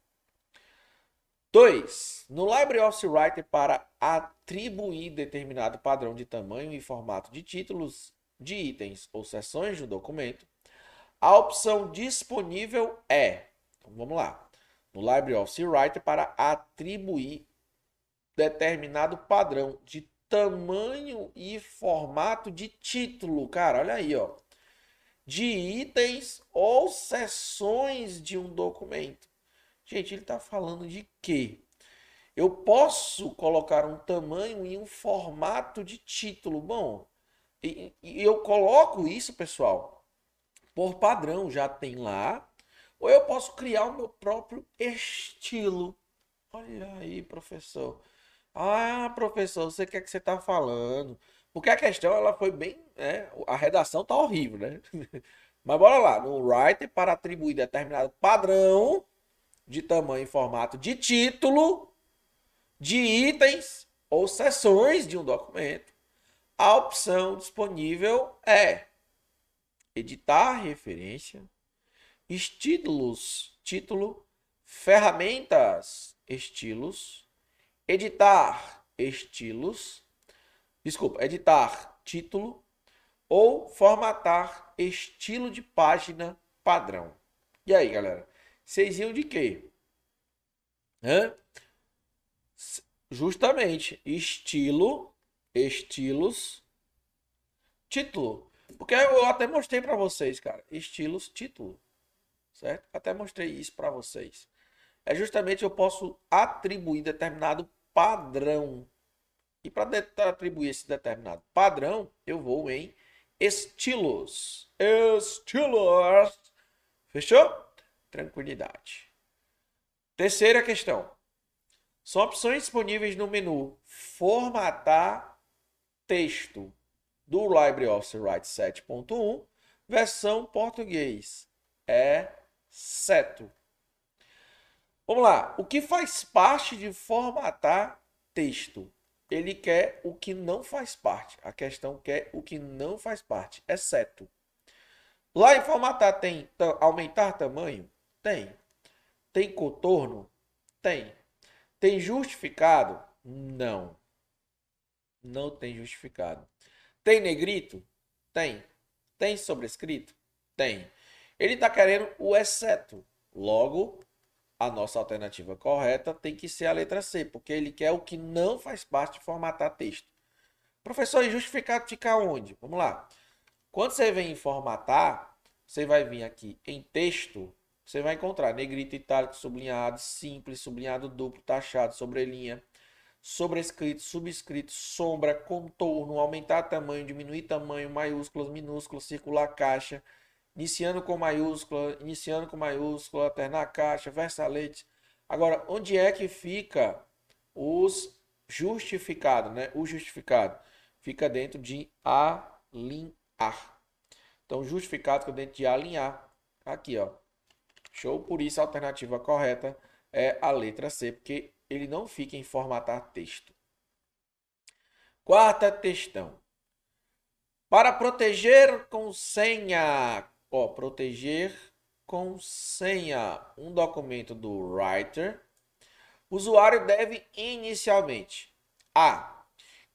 2. No LibreOffice Writer, para atribuir determinado padrão de tamanho e formato de títulos, de itens ou seções do documento, a opção disponível é. Então, vamos lá. No LibreOffice Writer, para atribuir determinado padrão de tamanho e formato de título, cara, olha aí, ó, de itens ou seções de um documento. Gente, ele está falando de quê? Eu posso colocar um tamanho e um formato de título. Bom, e, e eu coloco isso, pessoal, por padrão, já tem lá. Ou eu posso criar o meu próprio estilo. Olha aí, professor. Ah, professor, você quer que você está falando? Porque a questão ela foi bem, né? A redação tá horrível, né? Mas bora lá, no writer para atribuir determinado padrão de tamanho e formato de título, de itens ou seções de um documento, a opção disponível é editar referência, estilos, título, ferramentas, estilos, editar estilos, desculpa, editar título ou formatar estilo de página padrão. E aí, galera? Vocês iam de quê? Hã? Justamente, estilo, estilos, título. Porque eu até mostrei para vocês, cara. Estilos, título. Certo? Até mostrei isso para vocês. É justamente eu posso atribuir determinado padrão. E para atribuir esse determinado padrão, eu vou em estilos. Estilos. Fechou? Tranquilidade. Terceira questão. São opções disponíveis no menu Formatar texto do LibreOffice Write 7.1, versão português. É certo. Vamos lá. O que faz parte de formatar texto? Ele quer o que não faz parte. A questão quer o que não faz parte, exceto. Lá em formatar tem aumentar tamanho? Tem. Tem contorno? Tem. Tem justificado? Não. Não tem justificado. Tem negrito? Tem. Tem sobrescrito? Tem. Ele está querendo o exceto. Logo, a nossa alternativa correta tem que ser a letra C, porque ele quer o que não faz parte de formatar texto. Professor, e justificado fica onde? Vamos lá. Quando você vem em formatar, você vai vir aqui em texto, você vai encontrar negrito, itálico, sublinhado, simples, sublinhado duplo, taxado, sobrelinha, sobrescrito, subscrito, sombra, contorno, aumentar tamanho, diminuir tamanho, maiúsculas, minúsculas, circular caixa, iniciando com maiúscula, iniciando com maiúscula, alternar caixa, versalete. Agora, onde é que fica os justificados, né? O justificado fica dentro de alinhar. Então, justificado fica dentro de alinhar. Aqui, ó. Show? Por isso, a alternativa correta é a letra C, porque ele não fica em formatar texto. Quarta questão. Para proteger com senha Ó, proteger com senha um documento do writer. O usuário deve inicialmente A.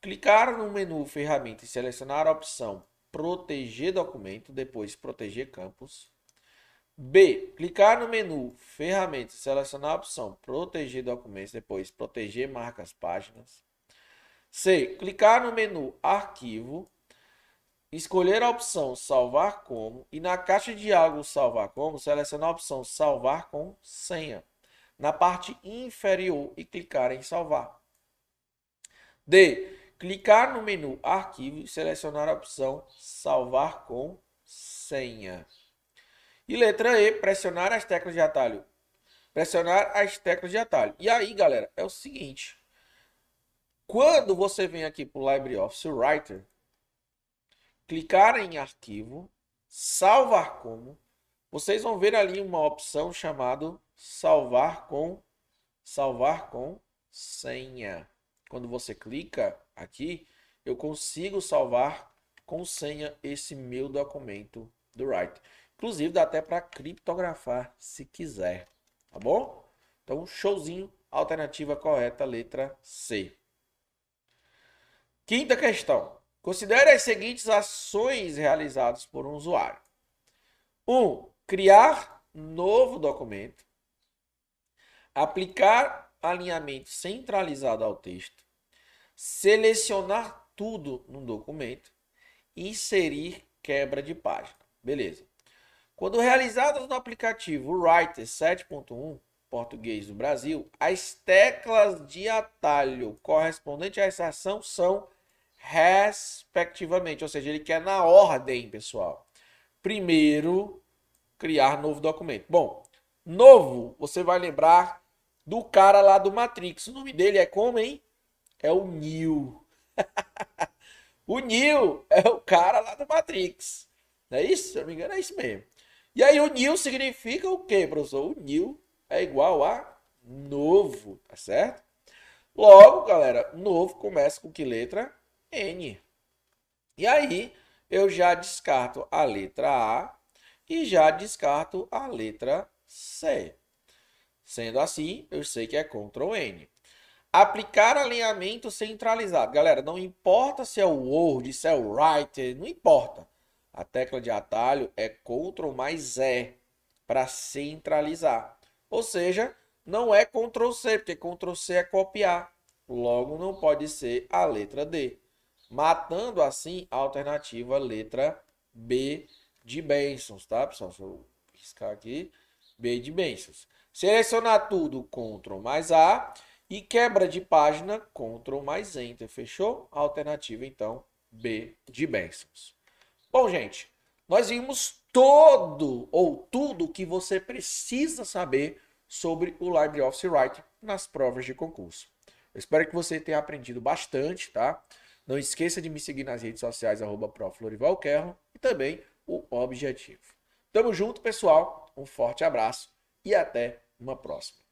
Clicar no menu ferramenta e selecionar a opção proteger documento, depois proteger campos. B. Clicar no menu ferramenta e selecionar a opção proteger documentos, depois proteger marcas páginas. C. Clicar no menu arquivo escolher a opção salvar como e na caixa de diálogo salvar como, selecionar a opção salvar com senha na parte inferior e clicar em salvar. D. Clicar no menu arquivo e selecionar a opção salvar com senha. E letra E, pressionar as teclas de atalho. Pressionar as teclas de atalho. E aí, galera, é o seguinte. Quando você vem aqui para o LibreOffice Writer, clicar em arquivo, salvar como, vocês vão ver ali uma opção chamada salvar com salvar com senha. Quando você clica aqui, eu consigo salvar com senha esse meu documento do Write. Inclusive dá até para criptografar se quiser, tá bom? Então, showzinho, alternativa correta, letra C. Quinta questão. Considere as seguintes ações realizadas por um usuário. 1. Um, criar novo documento. Aplicar alinhamento centralizado ao texto. Selecionar tudo no documento. Inserir quebra de página. Beleza. Quando realizadas no aplicativo Writer 7.1, português do Brasil, as teclas de atalho correspondentes a essa ação são respectivamente, ou seja, ele quer na ordem, pessoal. Primeiro, criar novo documento. Bom, novo, você vai lembrar do cara lá do Matrix. O nome dele é como, hein? É o Neo. o Neo é o cara lá do Matrix. Não é isso? Se eu não me engano, é isso mesmo. E aí o New significa o quê, professor? O New é igual a novo, tá certo? Logo, galera, novo começa com que letra? N. E aí eu já descarto a letra A e já descarto a letra C. Sendo assim, eu sei que é Ctrl N. Aplicar alinhamento centralizado. Galera, não importa se é o Word, se é o Writer, não importa. A tecla de atalho é Ctrl mais E para centralizar. Ou seja, não é Ctrl C, porque Ctrl C é copiar. Logo, não pode ser a letra D matando assim a alternativa letra B de bênçãos, tá, pessoal? Deixa eu riscar aqui. B de bênçãos. Selecionar tudo, Ctrl mais A. E quebra de página, Ctrl mais Enter. Fechou? Alternativa, então, B de bênçãos. Bom, gente, nós vimos todo ou tudo que você precisa saber sobre o LibreOffice Writer nas provas de concurso. Eu espero que você tenha aprendido bastante, tá? Não esqueça de me seguir nas redes sociais, arroba e também o Objetivo. Tamo junto, pessoal. Um forte abraço e até uma próxima.